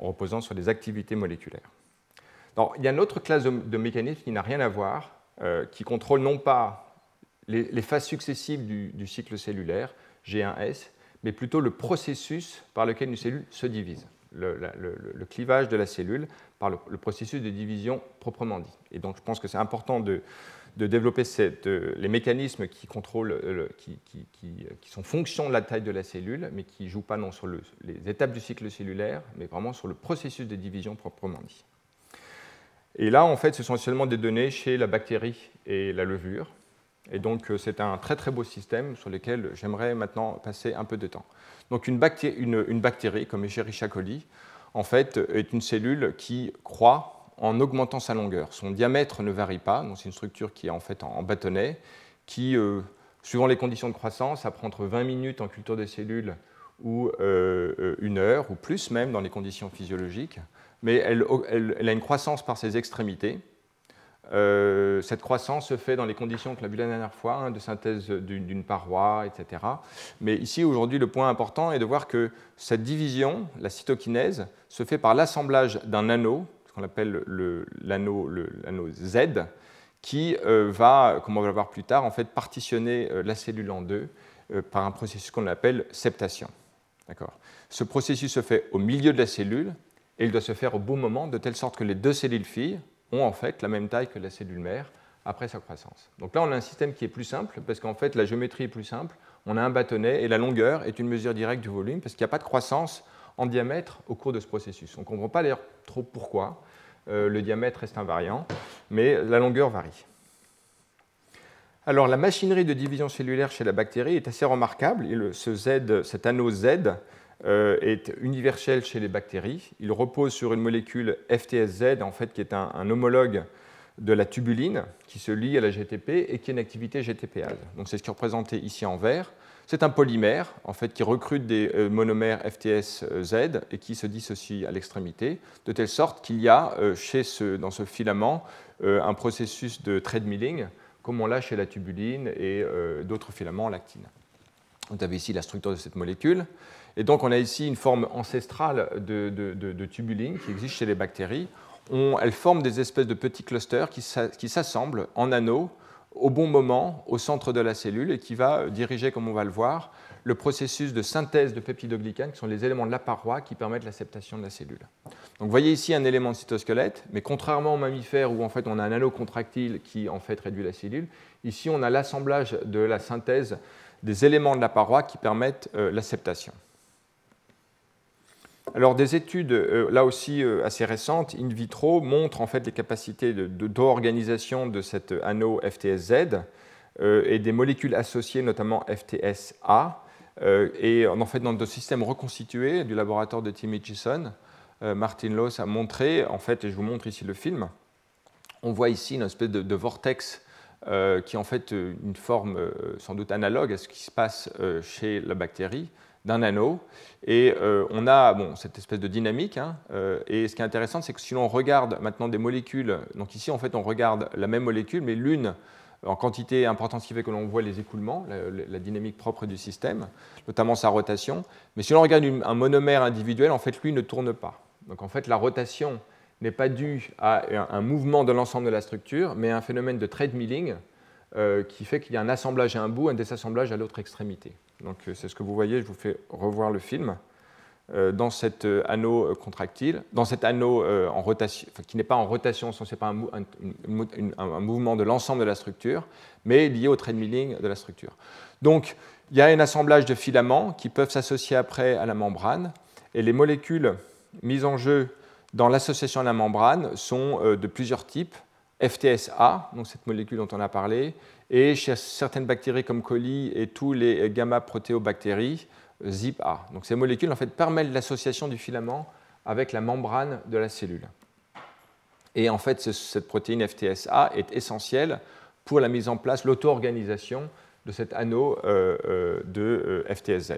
en reposant sur des activités moléculaires. Alors, il y a une autre classe de, mécanismes qui n'a rien à voir, qui contrôle non pas les, phases successives du, du cycle cellulaire, G1S, mais plutôt le processus par lequel une cellule se divise, le, clivage de la cellule par le, processus de division proprement dit. Et donc je pense que c'est important de, développer les mécanismes qui contrôlent, qui, sont fonction de la taille de la cellule, mais qui ne jouent pas non sur les étapes du cycle cellulaire, mais vraiment sur le processus de division proprement dit. Et là, en fait, ce sont essentiellement des données chez la bactérie et la levure. Et donc, euh, c'est un très très beau système sur lequel j'aimerais maintenant passer un peu de temps. Donc, une bactérie, comme Escherichia coli, en fait, est une cellule qui croît en augmentant sa longueur. Son diamètre ne varie pas, donc c'est une structure qui est en fait en bâtonnet, qui euh, Suivant les conditions de croissance, ça prend entre 20 minutes en culture de cellules ou une heure, ou plus même dans les conditions physiologiques. Mais elle, a une croissance par ses extrémités. Cette croissance se fait dans les conditions que l'a vu la dernière fois, hein, de synthèse d'une paroi, etc. Mais ici, aujourd'hui, le point important est de voir que cette division, la cytokinèse, se fait par l'assemblage d'un anneau, ce qu'on appelle l'anneau Z, qui euh, va, comme on va le voir plus tard, en fait, partitionner euh, la cellule en deux euh, par un processus qu'on appelle septation. Ce processus se fait au milieu de la cellule et il doit se faire au bon moment, de telle sorte que les deux cellules filles ont en fait la même taille que la cellule mère après sa croissance. Donc là, on a un système qui est plus simple, parce qu'en fait, la géométrie est plus simple. On a un bâtonnet et la longueur est une mesure directe du volume, parce qu'il n'y a pas de croissance en diamètre au cours de ce processus. On ne comprend pas d'ailleurs trop pourquoi. Euh, le diamètre reste invariant, mais la longueur varie. Alors la machinerie de division cellulaire chez la bactérie est assez remarquable. cet anneau Z est universel chez les bactéries. Il repose sur une molécule FTSZ, en fait, qui est un, homologue de la tubuline, qui se lie à la GTP et qui a une activité GTPase. Donc c'est ce qui est représenté ici en vert. C'est un polymère en fait, qui recrute des euh, monomères FTS-Z et qui se dissocie à l'extrémité, de telle sorte qu'il y a euh, chez ce, dans ce filament euh, un processus de treadmilling, comme on l'a chez la tubuline et d'autres filaments en lactine. Vous avez ici la structure de cette molécule. Et donc on a ici une forme ancestrale de, tubuline qui existe chez les bactéries. On, elles forment des espèces de petits clusters qui s'assemblent en anneaux au bon moment au centre de la cellule et qui va diriger, comme on va le voir, le processus de synthèse de peptidoglycanes, qui sont les éléments de la paroi qui permettent l'acceptation de la cellule. Donc vous voyez ici un élément de cytosquelette, mais contrairement aux mammifères où en fait on a un anneau contractile qui en fait réduit la cellule, ici on a l'assemblage de la synthèse des éléments de la paroi qui permettent euh, l'acceptation. Alors des études, euh, là aussi euh, assez récentes, in vitro, montrent en fait les capacités d'organisation de, de, cet anneau FTSZ euh, et des molécules associées, notamment FTSA. et en fait, dans des systèmes reconstitués du laboratoire de Tim Hitchison, Martin Loss a montré, en fait, et je vous montre ici le film, on voit ici une espèce de, vortex qui est en fait une forme sans doute analogue à ce qui se passe chez la bactérie, d'un anneau. Et euh, on a bon, cette espèce de dynamique. Hein, euh, et ce qui est intéressant, c'est que si l'on regarde maintenant des molécules, donc ici en fait on regarde la même molécule, mais l'une en quantité importante, ce qui fait que l'on voit les écoulements, la, dynamique propre du système, notamment sa rotation. Mais si l'on regarde un monomère individuel, en fait lui ne tourne pas. Donc en fait la rotation n'est pas due à un mouvement de l'ensemble de la structure, mais à un phénomène de treadmilling euh, qui fait qu'il y a un assemblage à un bout, un désassemblage à l'autre extrémité. Donc euh, c'est ce que vous voyez, je vous fais revoir le film. Euh, dans cet euh, anneau contractile, dans cet anneau en rotation, qui n'est pas en rotation, ce n'est pas un, mouvement de l'ensemble de la structure, mais lié au milling de la structure. Donc il y a un assemblage de filaments qui peuvent s'associer après à la membrane, et les molécules mises en jeu dans l'association à la membrane sont de plusieurs types. FTSA, donc cette molécule dont on a parlé, et chez certaines bactéries comme coli et tous les gamma-protéobactéries, ZIP-A. Donc ces molécules en fait, permettent l'association du filament avec la membrane de la cellule. Et en fait, cette protéine FTSA est essentielle pour la mise en place, l'auto-organisation de cet anneau euh, euh, de euh, FTSZ.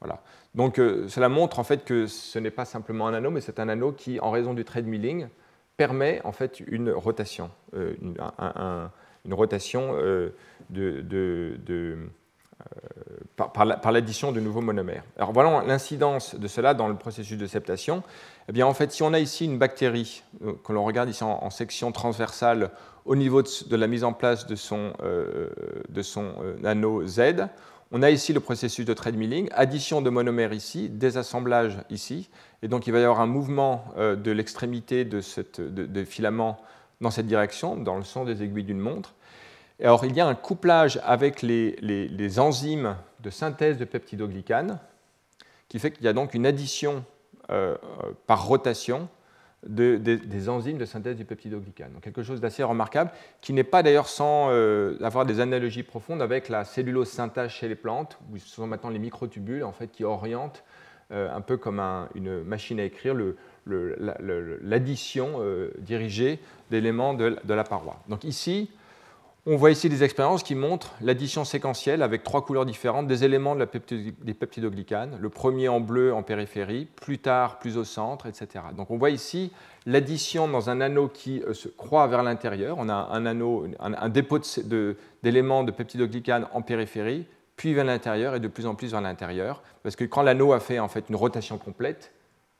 Voilà. Donc cela montre en fait que ce n'est pas simplement un anneau, mais c'est un anneau qui, en raison du trade milling, permet en fait une rotation, un, une rotation euh, euh, par, l'addition de nouveaux monomères. Alors voilà l'incidence de cela dans le processus de septation. Eh bien, en fait, si on a ici une bactérie, euh, que l'on regarde ici en, section transversale au niveau de, la mise en place de son, de son anneau Z, on a ici le processus de treadmilling, addition de monomères ici, désassemblage ici, et donc il va y avoir un mouvement de l'extrémité de, de, filament dans cette direction, dans le sens des aiguilles d'une montre. Alors, il y a un couplage avec les, enzymes de synthèse de peptidoglycanes, qui fait qu'il y a donc une addition euh, par rotation des enzymes de synthèse du peptidoglycane. Donc quelque chose d'assez remarquable, qui n'est pas d'ailleurs sans euh, avoir des analogies profondes avec la cellulose synthase chez les plantes, où ce sont maintenant les microtubules en fait, qui orientent euh, un peu comme une machine à écrire l'addition dirigée d'éléments de, la paroi. Donc ici, On voit ici des expériences qui montrent l'addition séquentielle avec trois couleurs différentes des éléments de la des peptidoglycanes. Le premier en bleu en périphérie, plus tard plus au centre, etc. Donc on voit ici l'addition dans un anneau qui euh, se croît vers l'intérieur. On a un, anneau, un, dépôt d'éléments de, de en périphérie, puis vers l'intérieur et de plus en plus vers l'intérieur. Parce que quand l'anneau a fait en fait une rotation complète,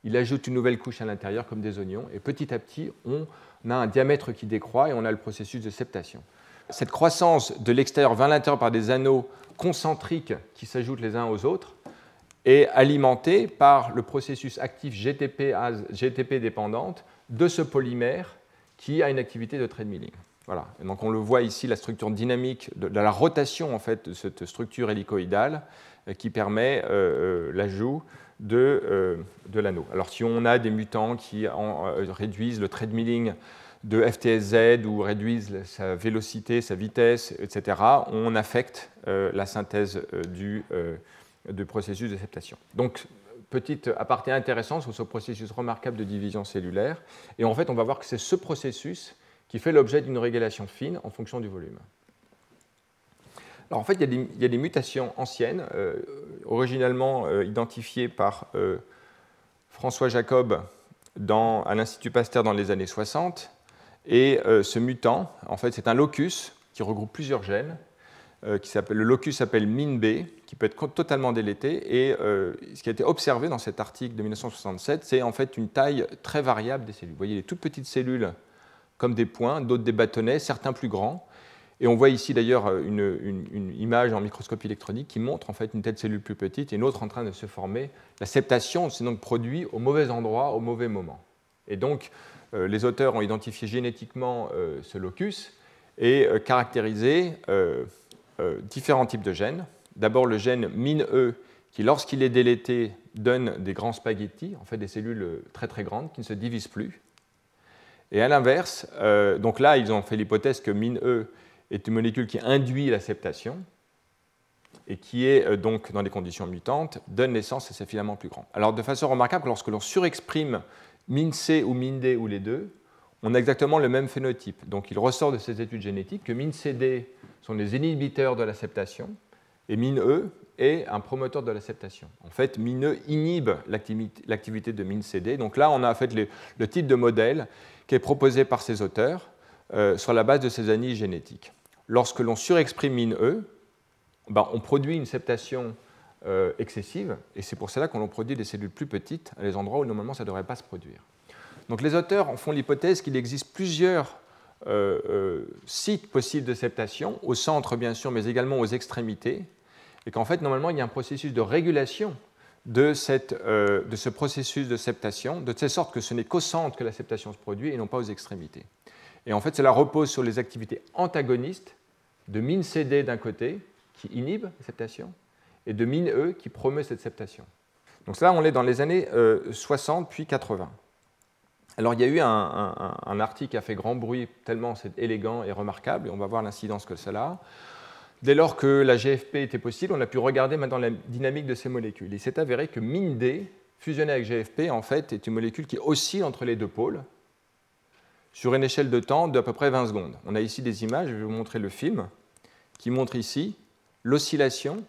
il ajoute une nouvelle couche à l'intérieur comme des oignons. Et petit à petit, on a un diamètre qui décroît et on a le processus de septation. Cette croissance de l'extérieur vers l'intérieur par des anneaux concentriques qui s'ajoutent les uns aux autres est alimentée par le processus actif GTP, GTP dépendante de ce polymère qui a une activité de trade milling. Voilà. donc on le voit ici, la structure dynamique de, la rotation en fait, de cette structure hélicoïdale euh, qui permet euh, euh, l'ajout de, l'anneau. Alors si on a des mutants qui réduisent le trade milling de FTSZ ou réduisent sa vélocité, sa vitesse, etc., on affecte euh, la synthèse euh, du, euh, processus de septation. Donc, petite aparté intéressante sur ce processus remarquable de division cellulaire. Et en fait, on va voir que c'est ce processus qui fait l'objet d'une régulation fine en fonction du volume. Alors en fait, il y a des, mutations anciennes, originellement identifiées par François Jacob dans, à l'Institut Pasteur dans les années 60, et euh, ce mutant, en fait, c'est un locus qui regroupe plusieurs gènes. Euh, qui le locus s'appelle MINB, qui peut être totalement délété. Et euh, ce qui a été observé dans cet article de 1967, c'est en fait une taille très variable des cellules. Vous voyez les toutes petites cellules comme des points, d'autres des bâtonnets, certains plus grands. Et on voit ici d'ailleurs une, image en microscopie électronique qui montre en fait une de cellule plus petite et une autre en train de se former. La septation s'est donc produite au mauvais endroit, au mauvais moment. Et donc, les auteurs ont identifié génétiquement euh, ce locus et euh, caractérisé différents types de gènes. D'abord le gène MINE, qui lorsqu'il est délété donne des grands spaghettis, en fait des cellules très très grandes qui ne se divisent plus. Et à l'inverse, donc là ils ont fait l'hypothèse que MINE est une molécule qui induit l'acceptation et qui est donc dans des conditions mutantes, donne naissance à ces filaments plus grands. Alors de façon remarquable, lorsque l'on surexprime MINC ou MIND ou les deux, on a exactement le même phénotype. Donc il ressort de ces études génétiques que MINCD sont les inhibiteurs de l'acceptation et MINE est un promoteur de l'acceptation. En fait, MINE inhibe l'activité de MINCD. Donc là, on a en fait le, type de modèle qui est proposé par ces auteurs euh, sur la base de ces anies génétiques. Lorsque l'on surexprime MINE, ben, on produit une septation euh, excessive, et c'est pour cela qu'on produit des cellules plus petites à des endroits où normalement ça ne devrait pas se produire. Donc les auteurs font l'hypothèse qu'il existe plusieurs euh, euh, sites possibles de septation, au centre bien sûr, mais également aux extrémités, et qu'en fait normalement il y a un processus de régulation de, cette, de ce processus de septation, de telle sorte que ce n'est qu'au centre que la septation se produit et non pas aux extrémités. Et en fait cela repose sur les activités antagonistes de MIN-CD d'un côté, qui inhibe la septation, et de MINE qui promeut cette septation. Donc ça, on est dans les années 60 euh, puis 80. Alors il y a eu un, article qui a fait grand bruit, tellement c'est élégant et remarquable, et on va voir l'incidence que cela a. Dès lors que la GFP était possible, on a pu regarder maintenant la dynamique de ces molécules. Il s'est avéré que MIND, fusionné avec GFP, en fait, est une molécule qui oscille entre les deux pôles sur une échelle de temps d'à peu près 20 secondes. On a ici des images, je vais vous montrer le film, qui montre ici l'oscillation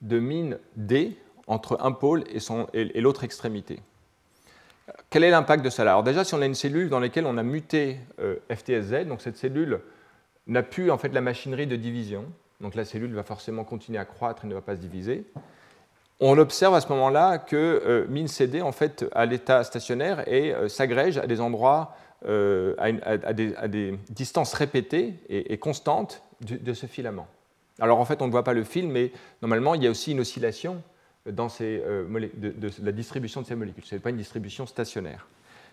de mine D entre un pôle et, l'autre extrémité. Quel est l'impact de cela Alors déjà, si on a une cellule dans laquelle on a muté euh, FTSZ, donc cette cellule n'a plus en fait la machinerie de division, donc la cellule va forcément continuer à croître et ne va pas se diviser. On observe à ce moment-là que euh, mine CD en fait à l'état stationnaire et euh, s'agrège à des endroits à, des, distances répétées et, constantes de ce filament. Alors en fait, on ne voit pas le fil, mais normalement, il y a aussi une oscillation dans euh, de, la distribution de ces molécules. Ce n'est pas une distribution stationnaire.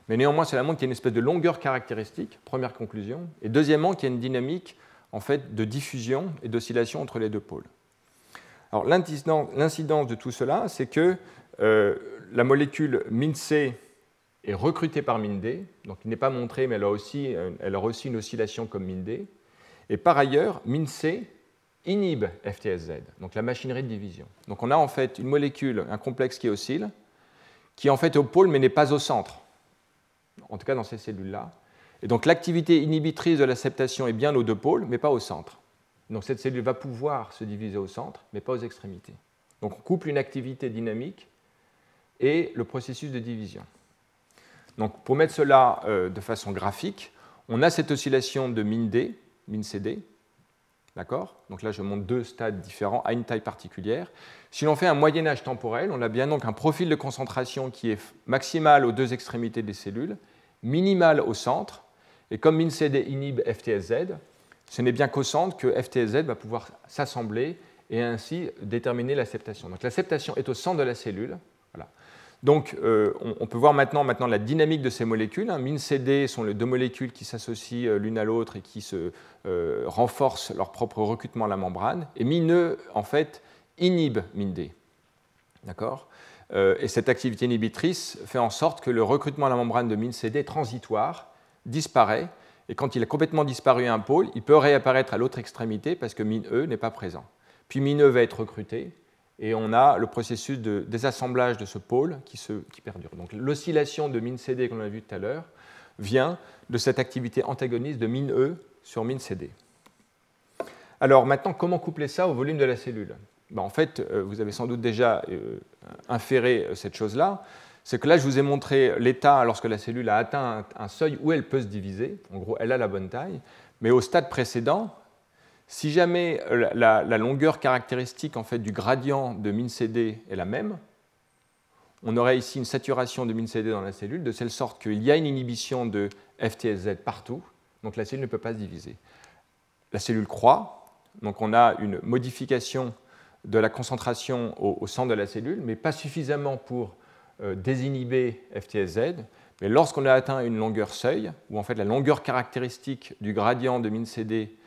Mais néanmoins, cela montre qu'il y a une espèce de longueur caractéristique, première conclusion. Et deuxièmement, qu'il y a une dynamique en fait, de diffusion et d'oscillation entre les deux pôles. Alors l'incidence de tout cela, c'est que euh, la molécule MINC est recrutée par MIND, donc il n'est pas montré, mais elle a, aussi, elle a aussi une oscillation comme MIND. Et par ailleurs, MINC inhibe FTSZ, donc la machinerie de division. Donc on a en fait une molécule, un complexe qui oscille, qui en fait est au pôle mais n'est pas au centre, en tout cas dans ces cellules-là. Et donc l'activité inhibitrice de l'acceptation est bien aux deux pôles, mais pas au centre. Donc cette cellule va pouvoir se diviser au centre, mais pas aux extrémités. Donc on couple une activité dynamique et le processus de division. Donc pour mettre cela euh, de façon graphique, on a cette oscillation de min D, min CD, D'accord? Donc là, je montre deux stades différents à une taille particulière. Si l'on fait un moyen âge temporel, on a bien donc un profil de concentration qui est maximal aux deux extrémités des cellules, minimal au centre, et comme MinCD inhibe FTSZ, ce n'est bien qu'au centre que FTSZ va pouvoir s'assembler et ainsi déterminer l'acceptation. Donc l'acceptation est au centre de la cellule. Voilà. Donc euh, on, peut voir maintenant, maintenant la dynamique de ces molécules. Hein. MinCD sont les deux molécules qui s'associent euh, l'une à l'autre et qui se euh, renforcent leur propre recrutement à la membrane. Et MinE, en fait, inhibe MinD. D'accord? Et cette activité inhibitrice fait en sorte que le recrutement à la membrane de MinCD transitoire disparaît. Et quand il a complètement disparu à un pôle, il peut réapparaître à l'autre extrémité parce que MinE n'est pas présent. Puis MinE va être recruté et on a le processus de désassemblage de ce pôle qui, perdure. Donc l'oscillation de min CD qu'on a vu tout à l'heure vient de cette activité antagoniste de min E sur min CD. Alors maintenant, comment coupler ça au volume de la cellule? Ben, En fait, euh, vous avez sans doute déjà euh, inféré euh, cette chose-là. C'est que là, je vous ai montré l'état lorsque la cellule a atteint un seuil où elle peut se diviser. En gros, elle a la bonne taille. Mais au stade précédent, si jamais euh, la, longueur caractéristique en fait, du gradient de min CD est la même, on aurait ici une saturation de min CD dans la cellule, de telle sorte qu'il y a une inhibition de FTSZ partout, donc la cellule ne peut pas se diviser. La cellule croît, donc on a une modification de la concentration au, centre de la cellule, mais pas suffisamment pour euh, désinhiber FTSZ. Mais lorsqu'on a atteint une longueur seuil, où en fait la longueur caractéristique du gradient de min CD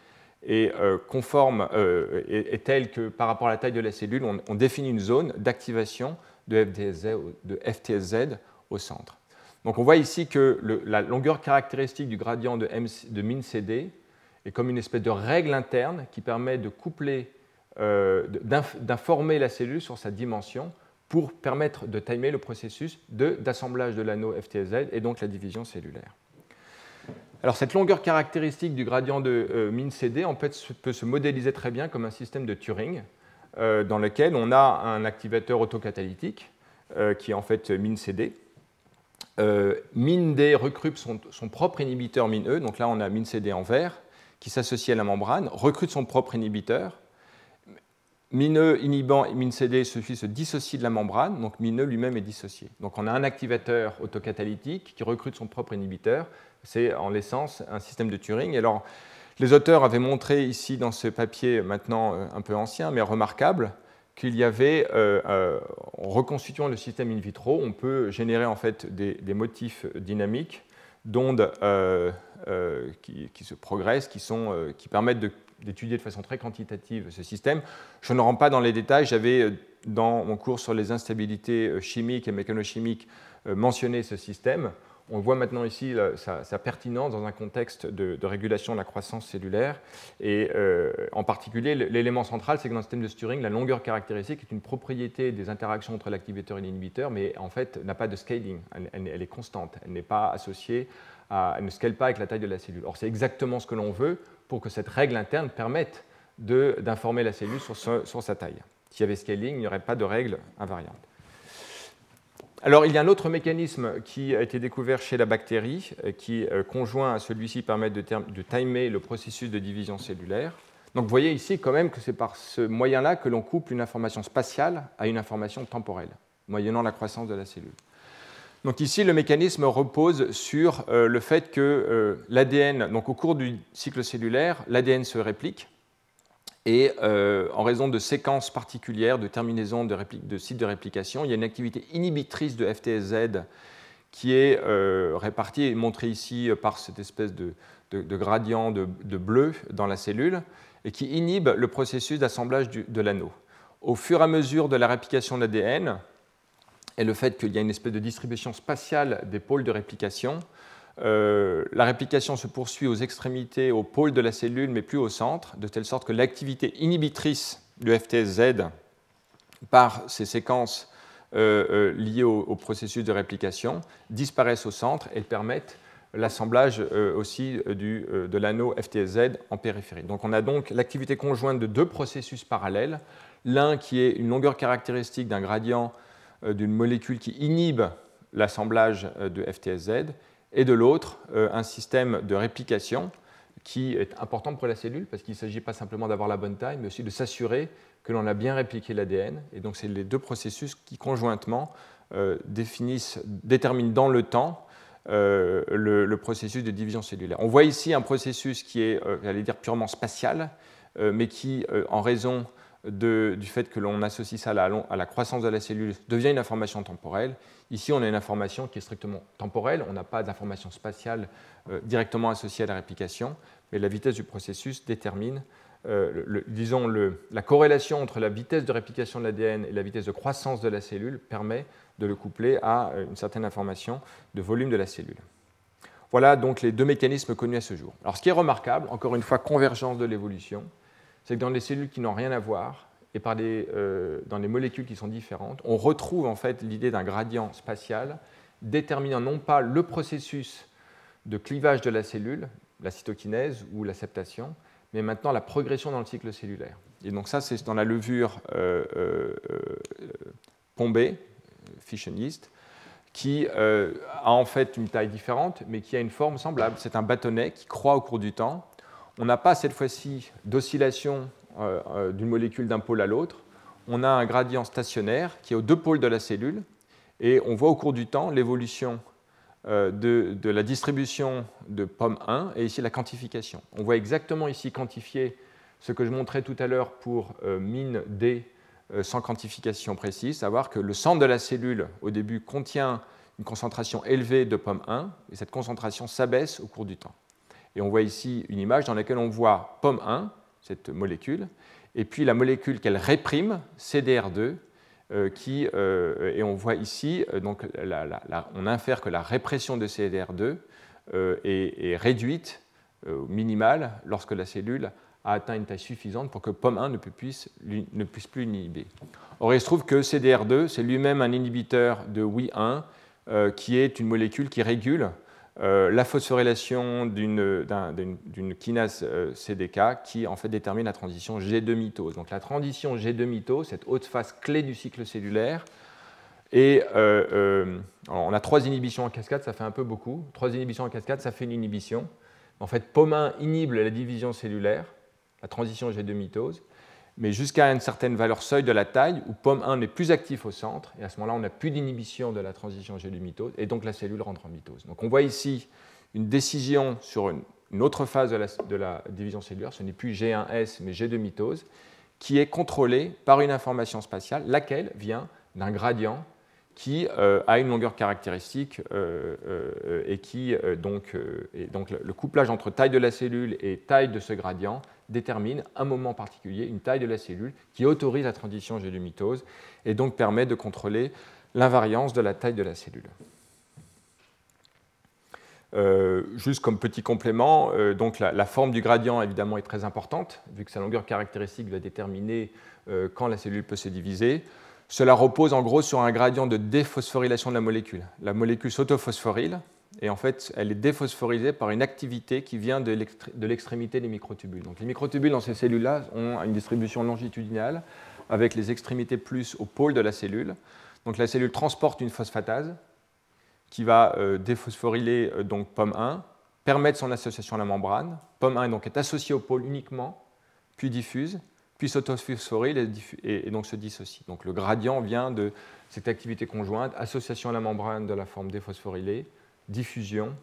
est euh, conforme, euh, est, telle que par rapport à la taille de la cellule, on, définit une zone d'activation de, FTSZ, au centre. Donc on voit ici que la longueur caractéristique du gradient de, de min CD est comme une espèce de règle interne qui permet de coupler, euh, d'informer la cellule sur sa dimension pour permettre de timer le processus d'assemblage de l'anneau FTSZ et donc la division cellulaire. Alors cette longueur caractéristique du gradient de euh, CD peut se modéliser très bien comme un système de Turing euh, dans lequel on a un activateur autocatalytique euh, qui est en fait min CD. min D recrute son, son, propre inhibiteur min E, donc là on a min CD en vert qui s'associe à la membrane, recrute son propre inhibiteur. Min E inhibant min CD suffit se dissocie de la membrane, donc min E lui-même est dissocié. Donc on a un activateur autocatalytique qui recrute son propre inhibiteur, c'est en l'essence un système de Turing. alors, les auteurs avaient montré ici dans ce papier maintenant euh, un peu ancien, mais remarquable, qu'il y avait, euh, euh, en reconstituant le système in vitro, on peut générer en fait des, motifs dynamiques d'ondes qui, se progressent, qui, sont, qui permettent d'étudier de façon très quantitative ce système. Je ne rentre pas dans les détails, j'avais dans mon cours sur les instabilités chimiques et mécanochimiques mentionné ce système on voit maintenant ici sa, pertinence dans un contexte de, régulation de la croissance cellulaire. Et euh, en particulier, l'élément central, c'est que dans le système de Turing, la longueur caractéristique est une propriété des interactions entre l'activateur et l'inhibiteur, mais en fait n'a pas de scaling. Elle, est constante. Elle n'est pas associée elle ne scale pas avec la taille de la cellule. Or, c'est exactement ce que l'on veut pour que cette règle interne permette d'informer la cellule sur, sa taille. S'il y avait scaling, il n'y aurait pas de règle invariante. Alors, il y a un autre mécanisme qui a été découvert chez la bactérie, euh, qui, euh, conjoint à celui-ci, permet de, de, timer le processus de division cellulaire. Donc, vous voyez ici quand même que c'est par ce moyen-là que l'on couple une information spatiale à une information temporelle, moyennant la croissance de la cellule. Donc ici, le mécanisme repose sur euh, le fait que l'ADN, donc au cours du cycle cellulaire, l'ADN se réplique, et euh, en raison de séquences particulières de terminaisons de, sites de réplication, il y a une activité inhibitrice de FTSZ qui est euh, répartie et montrée ici par cette espèce de, gradient de, bleu dans la cellule et qui inhibe le processus d'assemblage de l'anneau. Au fur et à mesure de la réplication de l'ADN et le fait qu'il y a une espèce de distribution spatiale des pôles de réplication, euh, la réplication se poursuit aux extrémités, au pôle de la cellule, mais plus au centre, de telle sorte que l'activité inhibitrice du FTSZ par ces séquences euh, euh, liées au, processus de réplication disparaissent au centre et permettent l'assemblage aussi de l'anneau FTSZ en périphérie. Donc on a donc l'activité conjointe de deux processus parallèles, l'un qui est une longueur caractéristique d'un gradient d'une molécule qui inhibe l'assemblage de FTSZ, et de l'autre un système de réplication qui est important pour la cellule parce qu'il ne s'agit pas simplement d'avoir la bonne taille, mais aussi de s'assurer que l'on a bien répliqué l'ADN. Et donc, c'est les deux processus qui conjointement euh, définissent, déterminent dans le temps euh, le, processus de division cellulaire. On voit ici un processus qui est, euh, j'allais dire, purement spatial, mais qui, en raison du fait que l'on associe ça à la, croissance de la cellule, devient une information temporelle. Ici, on a une information qui est strictement temporelle, on n'a pas d'information spatiale directement associée à la réplication, mais la vitesse du processus détermine euh, disons, la corrélation entre la vitesse de réplication de l'ADN et la vitesse de croissance de la cellule permet de le coupler à euh, une certaine information de volume de la cellule. Voilà donc les deux mécanismes connus à ce jour. Alors ce qui est remarquable, encore une fois, convergence de l'évolution, c'est que dans les cellules qui n'ont rien à voir et par euh, dans les molécules qui sont différentes, on retrouve en fait l'idée d'un gradient spatial déterminant non pas le processus de clivage de la cellule, la cytokinèse ou l'acceptation, mais maintenant la progression dans le cycle cellulaire. Et donc ça, c'est dans la levure euh, euh, pombée, fission yeast, qui euh, a en fait une taille différente, mais qui a une forme semblable. C'est un bâtonnet qui croît au cours du temps. On n'a pas cette fois-ci d'oscillation d'une molécule d'un pôle à l'autre. On a un gradient stationnaire qui est aux deux pôles de la cellule, et on voit au cours du temps l'évolution euh, de, la distribution de pomme 1 et ici la quantification. On voit exactement ici quantifier ce que je montrais tout à l'heure pour euh, mine D euh, sans quantification précise, savoir que le centre de la cellule au début contient une concentration élevée de pomme 1 et cette concentration s'abaisse au cours du temps. Et on voit ici une image dans laquelle on voit pomme 1, cette molécule, et puis la molécule qu'elle réprime, CDR2, euh, qui, euh, et on voit ici, euh, on infère que la répression de CDR2 est, réduite au minimal lorsque la cellule a atteint une taille suffisante pour que POM1 ne puisse, ne puisse plus l'inhiber. Or, il se trouve que CDR2, c'est lui-même un inhibiteur de WI1, qui est une molécule qui régule euh, la phosphorylation d'une kinase euh, CDK qui en fait détermine la transition G2 mitose. Donc la transition G2 mitose, cette haute phase clé du cycle cellulaire, et euh, on a trois inhibitions en cascade, ça fait un peu beaucoup. Trois inhibitions en cascade, ça fait une inhibition. En fait, POM1 inhibe la division cellulaire, la transition G2 mitose mais jusqu'à une certaine valeur seuil de la taille, où POM1 n'est plus actif au centre, et à ce moment-là, on n'a plus d'inhibition de la transition G du mitose, et donc la cellule rentre en mitose. Donc on voit ici une décision sur une, autre phase de la, division cellulaire, ce n'est plus G1S, mais G2 mitose, qui est contrôlée par une information spatiale, laquelle vient d'un gradient qui euh, a une longueur caractéristique euh, euh, et qui, donc, le couplage entre taille de la cellule et taille de ce gradient détermine un moment particulier, une taille de la cellule qui autorise la transition G mitose et donc permet de contrôler l'invariance de la taille de la cellule. Juste comme petit complément, donc la, forme du gradient évidemment est très importante, vu que sa longueur caractéristique va déterminer quand la cellule peut se diviser. Cela repose en gros sur un gradient de déphosphorylation de la molécule. La molécule s'autophosphoryle, et en fait, elle est déphosphorisée par une activité qui vient de l'extrémité des microtubules. Donc les microtubules dans ces cellules-là ont une distribution longitudinale avec les extrémités plus au pôle de la cellule. Donc la cellule transporte une phosphatase qui va euh, déphosphoryler euh, donc POM1, permettre son association à la membrane. POM1 donc, est associé au pôle uniquement, puis diffuse, puis s'autophosphoryle et, et, donc se dissocie. Donc le gradient vient de cette activité conjointe, association à la membrane de la forme déphosphorylée, diffusion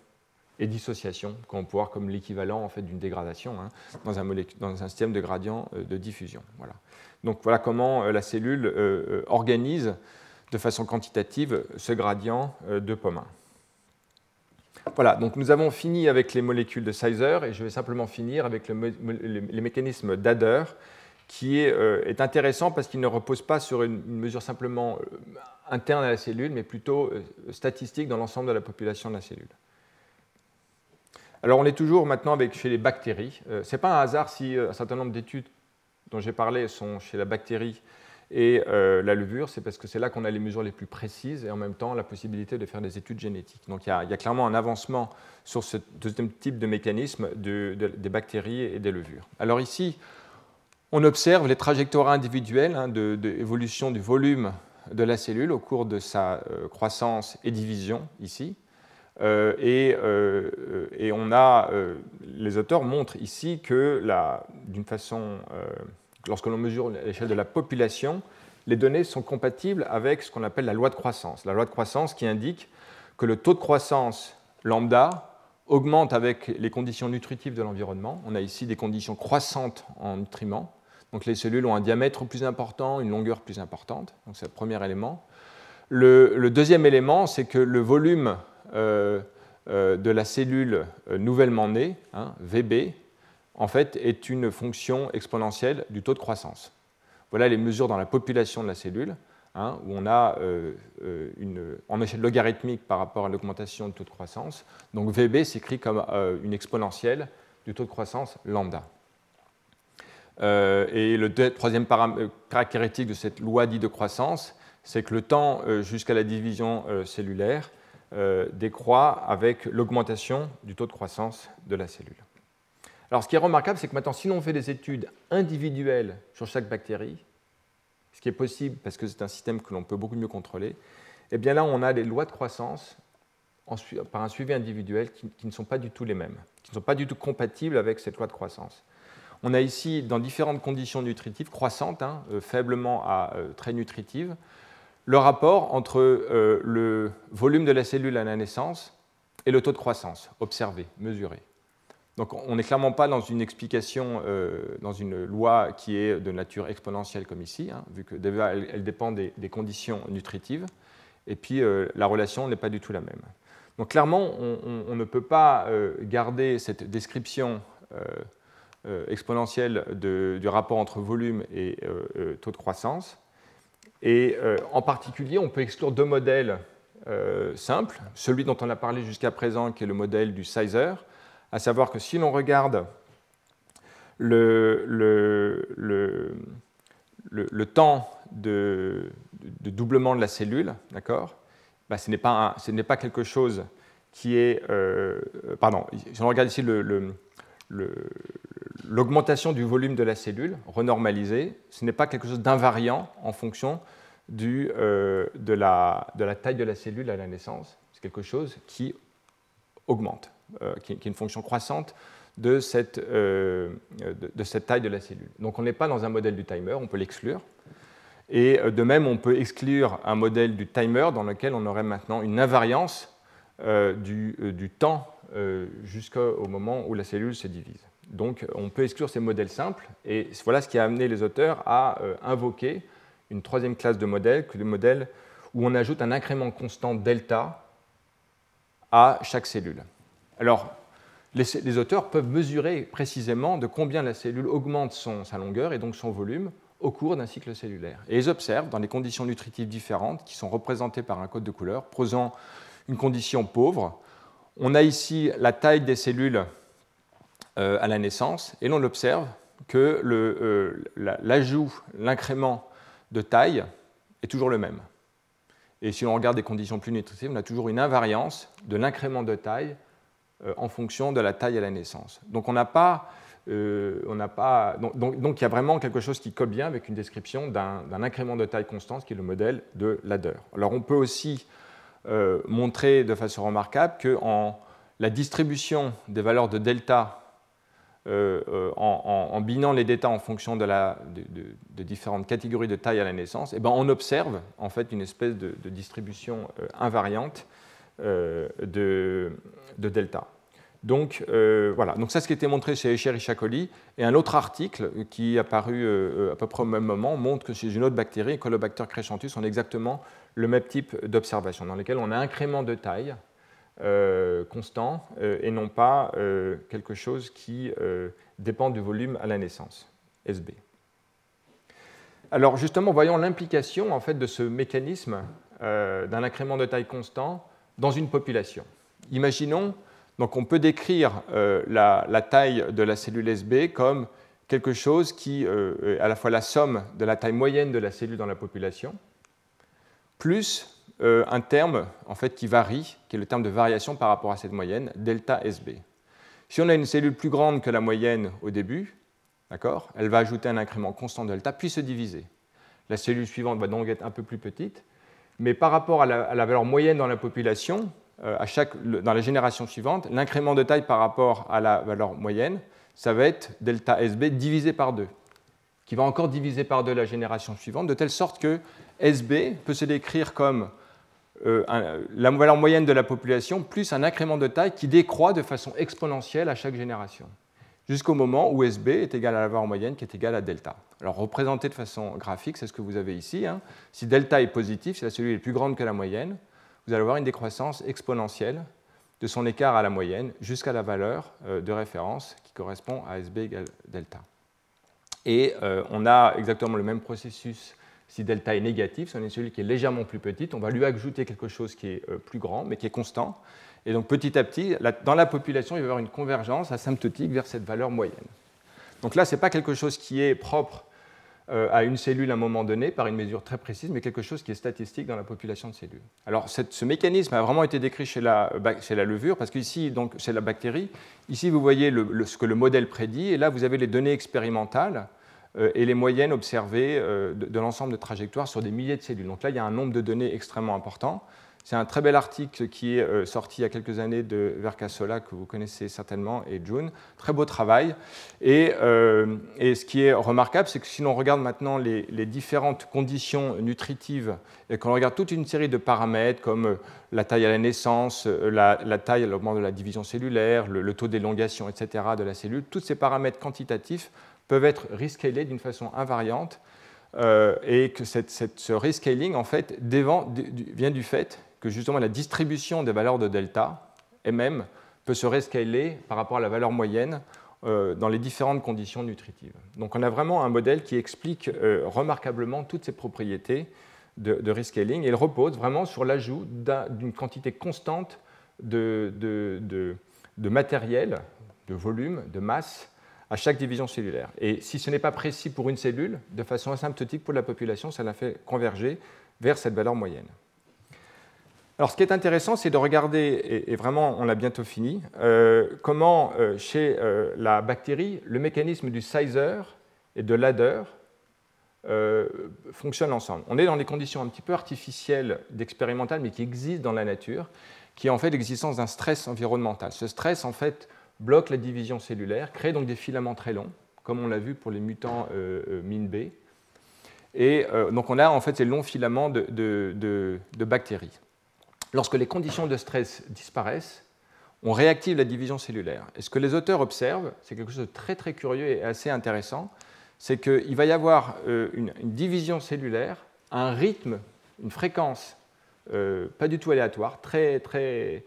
et dissociation, qu'on peut voir comme l'équivalent en fait, d'une dégradation hein, dans, un dans, un système de gradient euh, de diffusion. Voilà. Donc voilà comment euh, la cellule euh, organise de façon quantitative ce gradient de Pomin. Voilà, donc nous avons fini avec les molécules de Sizer et je vais simplement finir avec le, les mécanismes d'Adder qui est, est intéressant parce qu'il ne repose pas sur une mesure simplement interne à la cellule, mais plutôt euh, statistique dans l'ensemble de la population de la cellule. Alors on est toujours maintenant avec, chez les bactéries. Euh, Ce n'est pas un hasard si euh, un certain nombre d'études dont j'ai parlé sont chez la bactérie Et euh, la levure, c'est parce que c'est là qu'on a les mesures les plus précises et en même temps la possibilité de faire des études génétiques. Donc il y a, clairement un avancement sur ce deuxième type de mécanisme des bactéries et des levures. Alors ici, on observe les trajectoires individuelles hein, d'évolution du volume de la cellule au cours de sa euh, croissance et division ici. Euh, et, a, les auteurs montrent ici que d'une façon lorsque l'on mesure l'échelle de la population, les données sont compatibles avec ce qu'on appelle la loi de croissance. La loi de croissance qui indique que le taux de croissance lambda augmente avec les conditions nutritives de l'environnement. On a ici des conditions croissantes en nutriments. Donc les cellules ont un diamètre plus important, une longueur plus importante. Donc c'est le premier élément. Le, deuxième élément, c'est que le volume euh, euh, de la cellule euh, nouvellement née, hein, VB, en fait, est une fonction exponentielle du taux de croissance. Voilà les mesures dans la population de la cellule, hein, où on a une, en échelle logarithmique par rapport à l'augmentation du taux de croissance. Donc VB s'écrit comme une exponentielle du taux de croissance lambda. Et le troisième caractéristique de cette loi dite de croissance, c'est que le temps jusqu'à la division cellulaire décroît avec l'augmentation du taux de croissance de la cellule. Alors ce qui est remarquable, c'est que maintenant, si l'on fait des études individuelles sur chaque bactérie, ce qui est possible parce que c'est un système que l'on peut beaucoup mieux contrôler, eh bien là, on a des lois de croissance par un suivi individuel qui, ne sont pas du tout les mêmes, qui ne sont pas du tout compatibles avec cette loi de croissance. On a ici, dans différentes conditions nutritives croissantes, hein, euh, faiblement à euh, très nutritives, le rapport entre euh, le volume de la cellule à la naissance et le taux de croissance observé, mesuré. Donc on n'est clairement pas dans une explication, dans une loi qui est de nature exponentielle comme ici, hein, vu que elle, dépend des, conditions nutritives, et puis la relation n'est pas du tout la même. Donc clairement, on, ne peut pas garder cette description exponentielle du rapport entre volume et taux de croissance. Et en particulier, on peut exclure deux modèles simples, celui dont on a parlé jusqu'à présent, qui est le modèle du sizer, à savoir que si l'on regarde le, le, temps de, doublement de la cellule, d'accord bah, ce n'est pas, pas, quelque chose qui est... Euh, pardon, si on regarde ici l'augmentation du volume de la cellule renormalisée, ce n'est pas quelque chose d'invariant en fonction euh, de, la, taille de la cellule à la naissance. C'est quelque chose qui augmente. Euh, qui, est une fonction croissante de cette, euh, de, cette, taille de la cellule. Donc on n'est pas dans un modèle du timer, on peut l'exclure. Et de même, on peut exclure un modèle du timer dans lequel on aurait maintenant une invariance du, temps jusqu'au moment où la cellule se divise. Donc on peut exclure ces modèles simples, et voilà ce qui a amené les auteurs à invoquer une troisième classe de modèles, que le modèle où on ajoute un incrément constant delta à chaque cellule. Alors, les, auteurs peuvent mesurer précisément de combien la cellule augmente sa longueur et donc son volume au cours d'un cycle cellulaire. Et ils observent, dans des conditions nutritives différentes, qui sont représentées par un code de couleur, posant une condition pauvre, on a ici la taille des cellules euh, à la naissance, et l'on observe que euh, l'ajout, l'incrément de taille est toujours le même. Et si l'on regarde des conditions plus nutritives, on a toujours une invariance de l'incrément de taille euh, en fonction de la taille à la naissance. Donc on n'a pas, euh, pas donc, il y a vraiment quelque chose qui colle bien avec une description d'un incrément de taille constante qui est le modèle de ladder. Alors on peut aussi euh, montrer de façon remarquable que en, la distribution des valeurs de delta en, binant les deltas en fonction de, la, de, différentes catégories de taille à la naissance, eh ben on observe en fait une espèce de, distribution invariante de, de delta. Donc euh, voilà, donc ça ce qui était montré chez Escherichia coli, et un autre article qui est apparu euh, à peu près au même moment montre que chez une autre bactérie, Colobacter crescentus, on exactement le même type d'observation, dans lequel on a un incrément de taille euh, constant et non pas quelque chose qui dépend du volume à la naissance, SB. Alors justement, voyons l'implication en fait de ce mécanisme d'un incrément de taille constant dans une population. Imaginons, donc on peut décrire euh, la, taille de la cellule SB comme quelque chose qui est à la fois la somme de la taille moyenne de la cellule dans la population, plus un terme en fait, qui varie, qui est le terme de variation par rapport à cette moyenne, delta SB. Si on a une cellule plus grande que la moyenne au début, elle va ajouter un incrément constant delta, puis se diviser. La cellule suivante va donc être un peu plus petite, mais par rapport à la, valeur moyenne dans la population, euh, dans la génération suivante, l'incrément de taille par rapport à la valeur moyenne, ça va être delta SB divisé par 2, qui va encore diviser par 2 la génération suivante, de telle sorte que SB peut se décrire comme euh, la valeur moyenne de la population plus un incrément de taille qui décroît de façon exponentielle à chaque génération jusqu'au moment où SB est égal à la valeur moyenne qui est égale à delta. Alors représenté de façon graphique, c'est ce que vous avez ici. Hein. Si delta est positif, si la cellule est plus grande que la moyenne, vous allez avoir une décroissance exponentielle de son écart à la moyenne jusqu'à la valeur euh, de référence qui correspond à SB égale delta. Et euh, on a exactement le même processus si delta est négatif, si on une cellule qui est légèrement plus petite, on va lui ajouter quelque chose qui est euh, plus grand, mais qui est constant. Et donc petit à petit, dans la population, il va y avoir une convergence asymptotique vers cette valeur moyenne. Donc là, ce n'est pas quelque chose qui est propre euh, à une cellule à un moment donné par une mesure très précise, mais quelque chose qui est statistique dans la population de cellules. Alors ce mécanisme a vraiment été décrit chez la, chez la levure, parce qu'ici, donc chez la bactérie, ici vous voyez ce que le modèle prédit, et là vous avez les données expérimentales et les moyennes observées euh, de l'ensemble de trajectoires sur des milliers de cellules. Donc là, il y a un nombre de données extrêmement important. C'est un très bel article qui est euh, sorti il y a quelques années de Vercasola, que vous connaissez certainement, et June. Très beau travail. Et, euh, ce qui est remarquable, c'est que si l'on regarde maintenant les, différentes conditions nutritives et qu'on regarde toute une série de paramètres comme euh, la taille à la naissance, la, taille à l'augment de la division cellulaire, le, taux d'élongation, etc. de la cellule, tous ces paramètres quantitatifs peuvent être rescalés d'une façon invariante et que ce rescaling, en fait, vient du fait que justement la distribution des valeurs de delta elle-même peut se rescaler par rapport à la valeur moyenne euh, dans les différentes conditions nutritives. Donc on a vraiment un modèle qui explique euh, remarquablement toutes ces propriétés de, rescaling et il repose vraiment sur l'ajout d'une quantité constante de, de, matériel, de volume, de masse à chaque division cellulaire. Et si ce n'est pas précis pour une cellule, de façon asymptotique pour la population, ça la fait converger vers cette valeur moyenne. Alors, ce qui est intéressant, c'est de regarder, et, vraiment, on a bientôt fini, euh, comment euh, chez euh, la bactérie, le mécanisme du sizer et de ladder fonctionne ensemble. On est dans des conditions un petit peu artificielles d'expérimental, mais qui existent dans la nature, qui est en fait l'existence d'un stress environnemental. Ce stress, en fait, bloque la division cellulaire, crée donc des filaments très longs, comme on l'a vu pour les mutants MINB. Et donc, on a en fait ces longs filaments de, bactéries lorsque les conditions de stress disparaissent, on réactive la division cellulaire. Et ce que les auteurs observent, c'est quelque chose de très très curieux et assez intéressant, c'est qu'il va y avoir euh, une, division cellulaire, un rythme, une fréquence euh, pas du tout aléatoire, très très,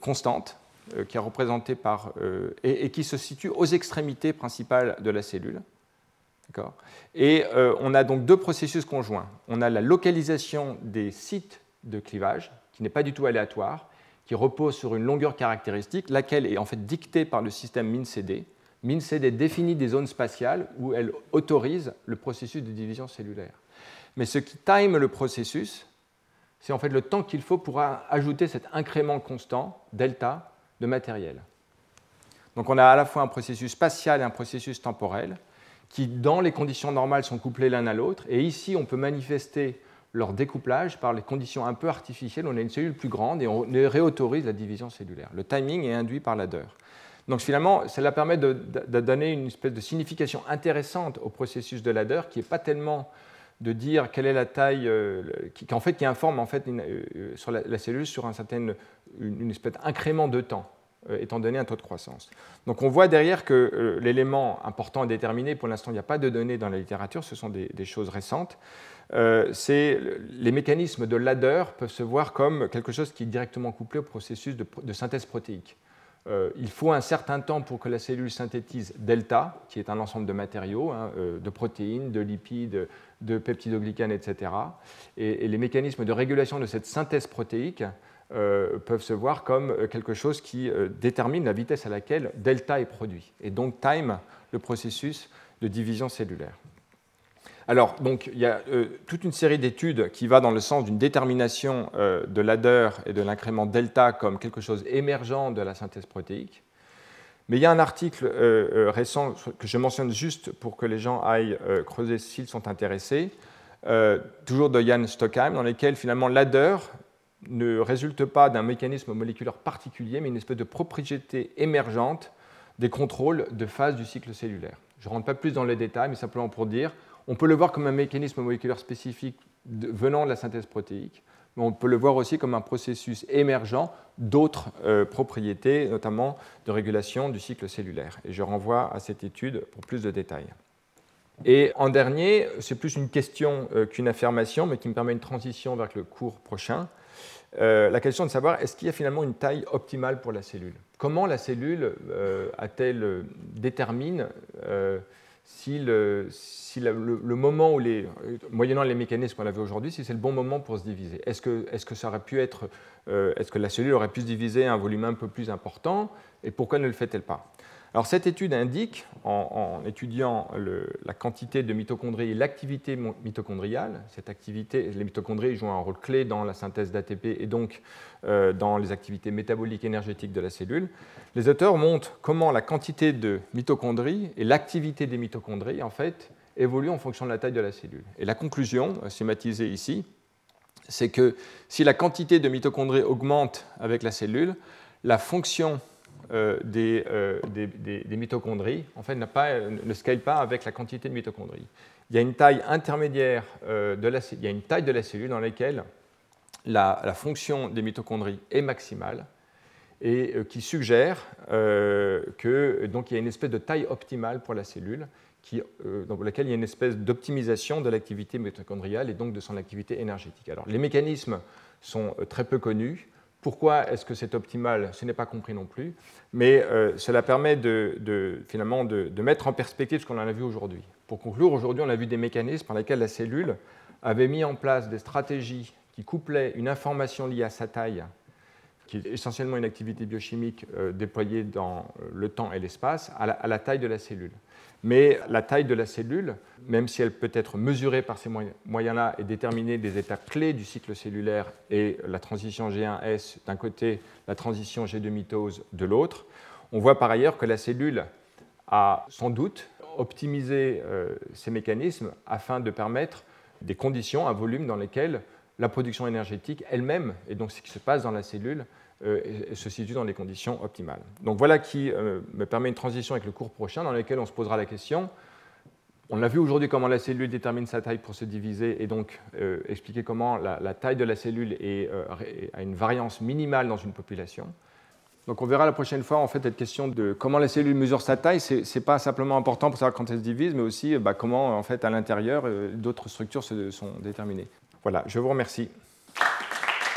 constante, euh, qui est représentée par et, et, qui se situe aux extrémités principales de la cellule. Et on a donc deux processus conjoints. On a la localisation des sites de clivage, qui n'est pas du tout aléatoire, qui repose sur une longueur caractéristique, laquelle est en fait dictée par le système MinCD. MinCD définit des zones spatiales où elle autorise le processus de division cellulaire. Mais ce qui time le processus, c'est en fait le temps qu'il faut pour ajouter cet incrément constant, delta, matériel. Donc on a à la fois un processus spatial et un processus temporel qui, dans les conditions normales, sont couplés l'un à l'autre. Et ici, on peut manifester leur découplage par les conditions un peu artificielles. On a une cellule plus grande et on réautorise la division cellulaire. Le timing est induit par ladder. Donc finalement, cela permet de, donner une espèce de signification intéressante au processus de ladder qui n'est pas tellement de dire quelle est la taille, euh, qui, en fait qui informe en fait euh, sur la, cellule sur un certain, une, espèce d'incrément de temps euh, étant donné un taux de croissance. Donc on voit derrière que l'élément important à déterminer, pour l'instant il n'y a pas de données dans la littérature, ce sont des, choses récentes, euh, les mécanismes de ladder peuvent se voir comme quelque chose qui est directement couplé au processus de, synthèse protéique. Euh, il faut un certain temps pour que la cellule synthétise delta, qui est un ensemble de matériaux, hein, euh, de protéines, de lipides, de peptidoglycanes, etc. Et, les mécanismes de régulation de cette synthèse protéique peuvent se voir comme quelque chose qui détermine la vitesse à laquelle delta est produit, et donc time le processus de division cellulaire. Alors, donc, il y a toute une série d'études qui va dans le sens d'une détermination de l'adder et de l'incrément delta comme quelque chose émergent de la synthèse protéique. Mais il y a un article euh, euh, récent que je mentionne juste pour que les gens aillent euh, creuser s'ils sont intéressés, toujours de Jan Stockheim, dans lequel finalement l'adder ne résulte pas d'un mécanisme moléculaire particulier, mais une espèce de propriété émergente des contrôles de phase du cycle cellulaire. Je ne rentre pas plus dans les détails, mais simplement pour dire, on peut le voir comme un mécanisme moléculaire spécifique venant de la synthèse protéique, mais on peut le voir aussi comme un processus émergent d'autres euh, propriétés, notamment de régulation du cycle cellulaire. Et je renvoie à cette étude pour plus de détails. Et en dernier, c'est plus une question euh, qu'une affirmation, mais qui me permet une transition vers le cours prochain. Euh, la question de savoir est-ce qu'il y a finalement une taille optimale pour la cellule? Comment la cellule a-t-elle détermine si, le, moment où les, moyennant les mécanismes qu'on avait aujourd'hui, si c'est le bon moment pour se diviser. Est-ce que, est que, ça aurait pu être, euh, est-ce que la cellule aurait pu se diviser à un volume un peu plus important et pourquoi ne le fait-elle pas? Alors cette étude indique, en, étudiant la quantité de mitochondries et l'activité mitochondriale, cette activité, les mitochondries jouent un rôle clé dans la synthèse d'ATP et donc euh, dans les activités métaboliques énergétiques de la cellule, les auteurs montrent comment la quantité de mitochondries et l'activité des mitochondries en fait évoluent en fonction de la taille de la cellule. Et la conclusion, euh, schématisée ici, c'est que si la quantité de mitochondries augmente avec la cellule, la fonction euh, euh, des, mitochondries en fait, pas, ne scale pas avec la quantité de mitochondries. Il y a une taille intermédiaire euh, de la, il y a une taille de la cellule dans laquelle la, fonction des mitochondries est maximale et qui suggère que donc il y a une espèce de taille optimale pour la cellule qui, dans laquelle il y a une espèce d'optimisation de l'activité mitochondriale et donc de son activité énergétique. Alors les mécanismes sont très peu connus. Pourquoi est-ce que c'est optimal Ce n'est pas compris non plus, mais euh, cela permet de, finalement de, mettre en perspective ce qu'on en a vu aujourd'hui. Pour conclure, aujourd'hui, on a vu des mécanismes par lesquels la cellule avait mis en place des stratégies qui couplaient une information liée à sa taille, qui est essentiellement une activité biochimique euh, déployée dans le temps et l'espace, à la taille de la cellule. Mais la taille de la cellule, même si elle peut être mesurée par ces moyens-là et déterminer des étapes clés du cycle cellulaire et la transition G1S d'un côté, la transition G2 mitose de l'autre, on voit par ailleurs que la cellule a sans doute optimisé euh, ces mécanismes afin de permettre des conditions, un volume dans lesquels la production énergétique elle-même, et donc ce qui se passe dans la cellule, euh, se situe dans des conditions optimales. Donc voilà qui euh, me permet une transition avec le cours prochain dans lequel on se posera la question. On a vu aujourd'hui comment la cellule détermine sa taille pour se diviser et donc euh, expliquer comment la, taille de la cellule a une variance minimale dans une population. Donc on verra la prochaine fois en fait cette question de comment la cellule mesure sa taille. Ce n'est pas simplement important pour savoir quand elle se divise, mais aussi bah, comment en fait à l'intérieur d'autres structures se, sont déterminées. Voilà, je vous remercie.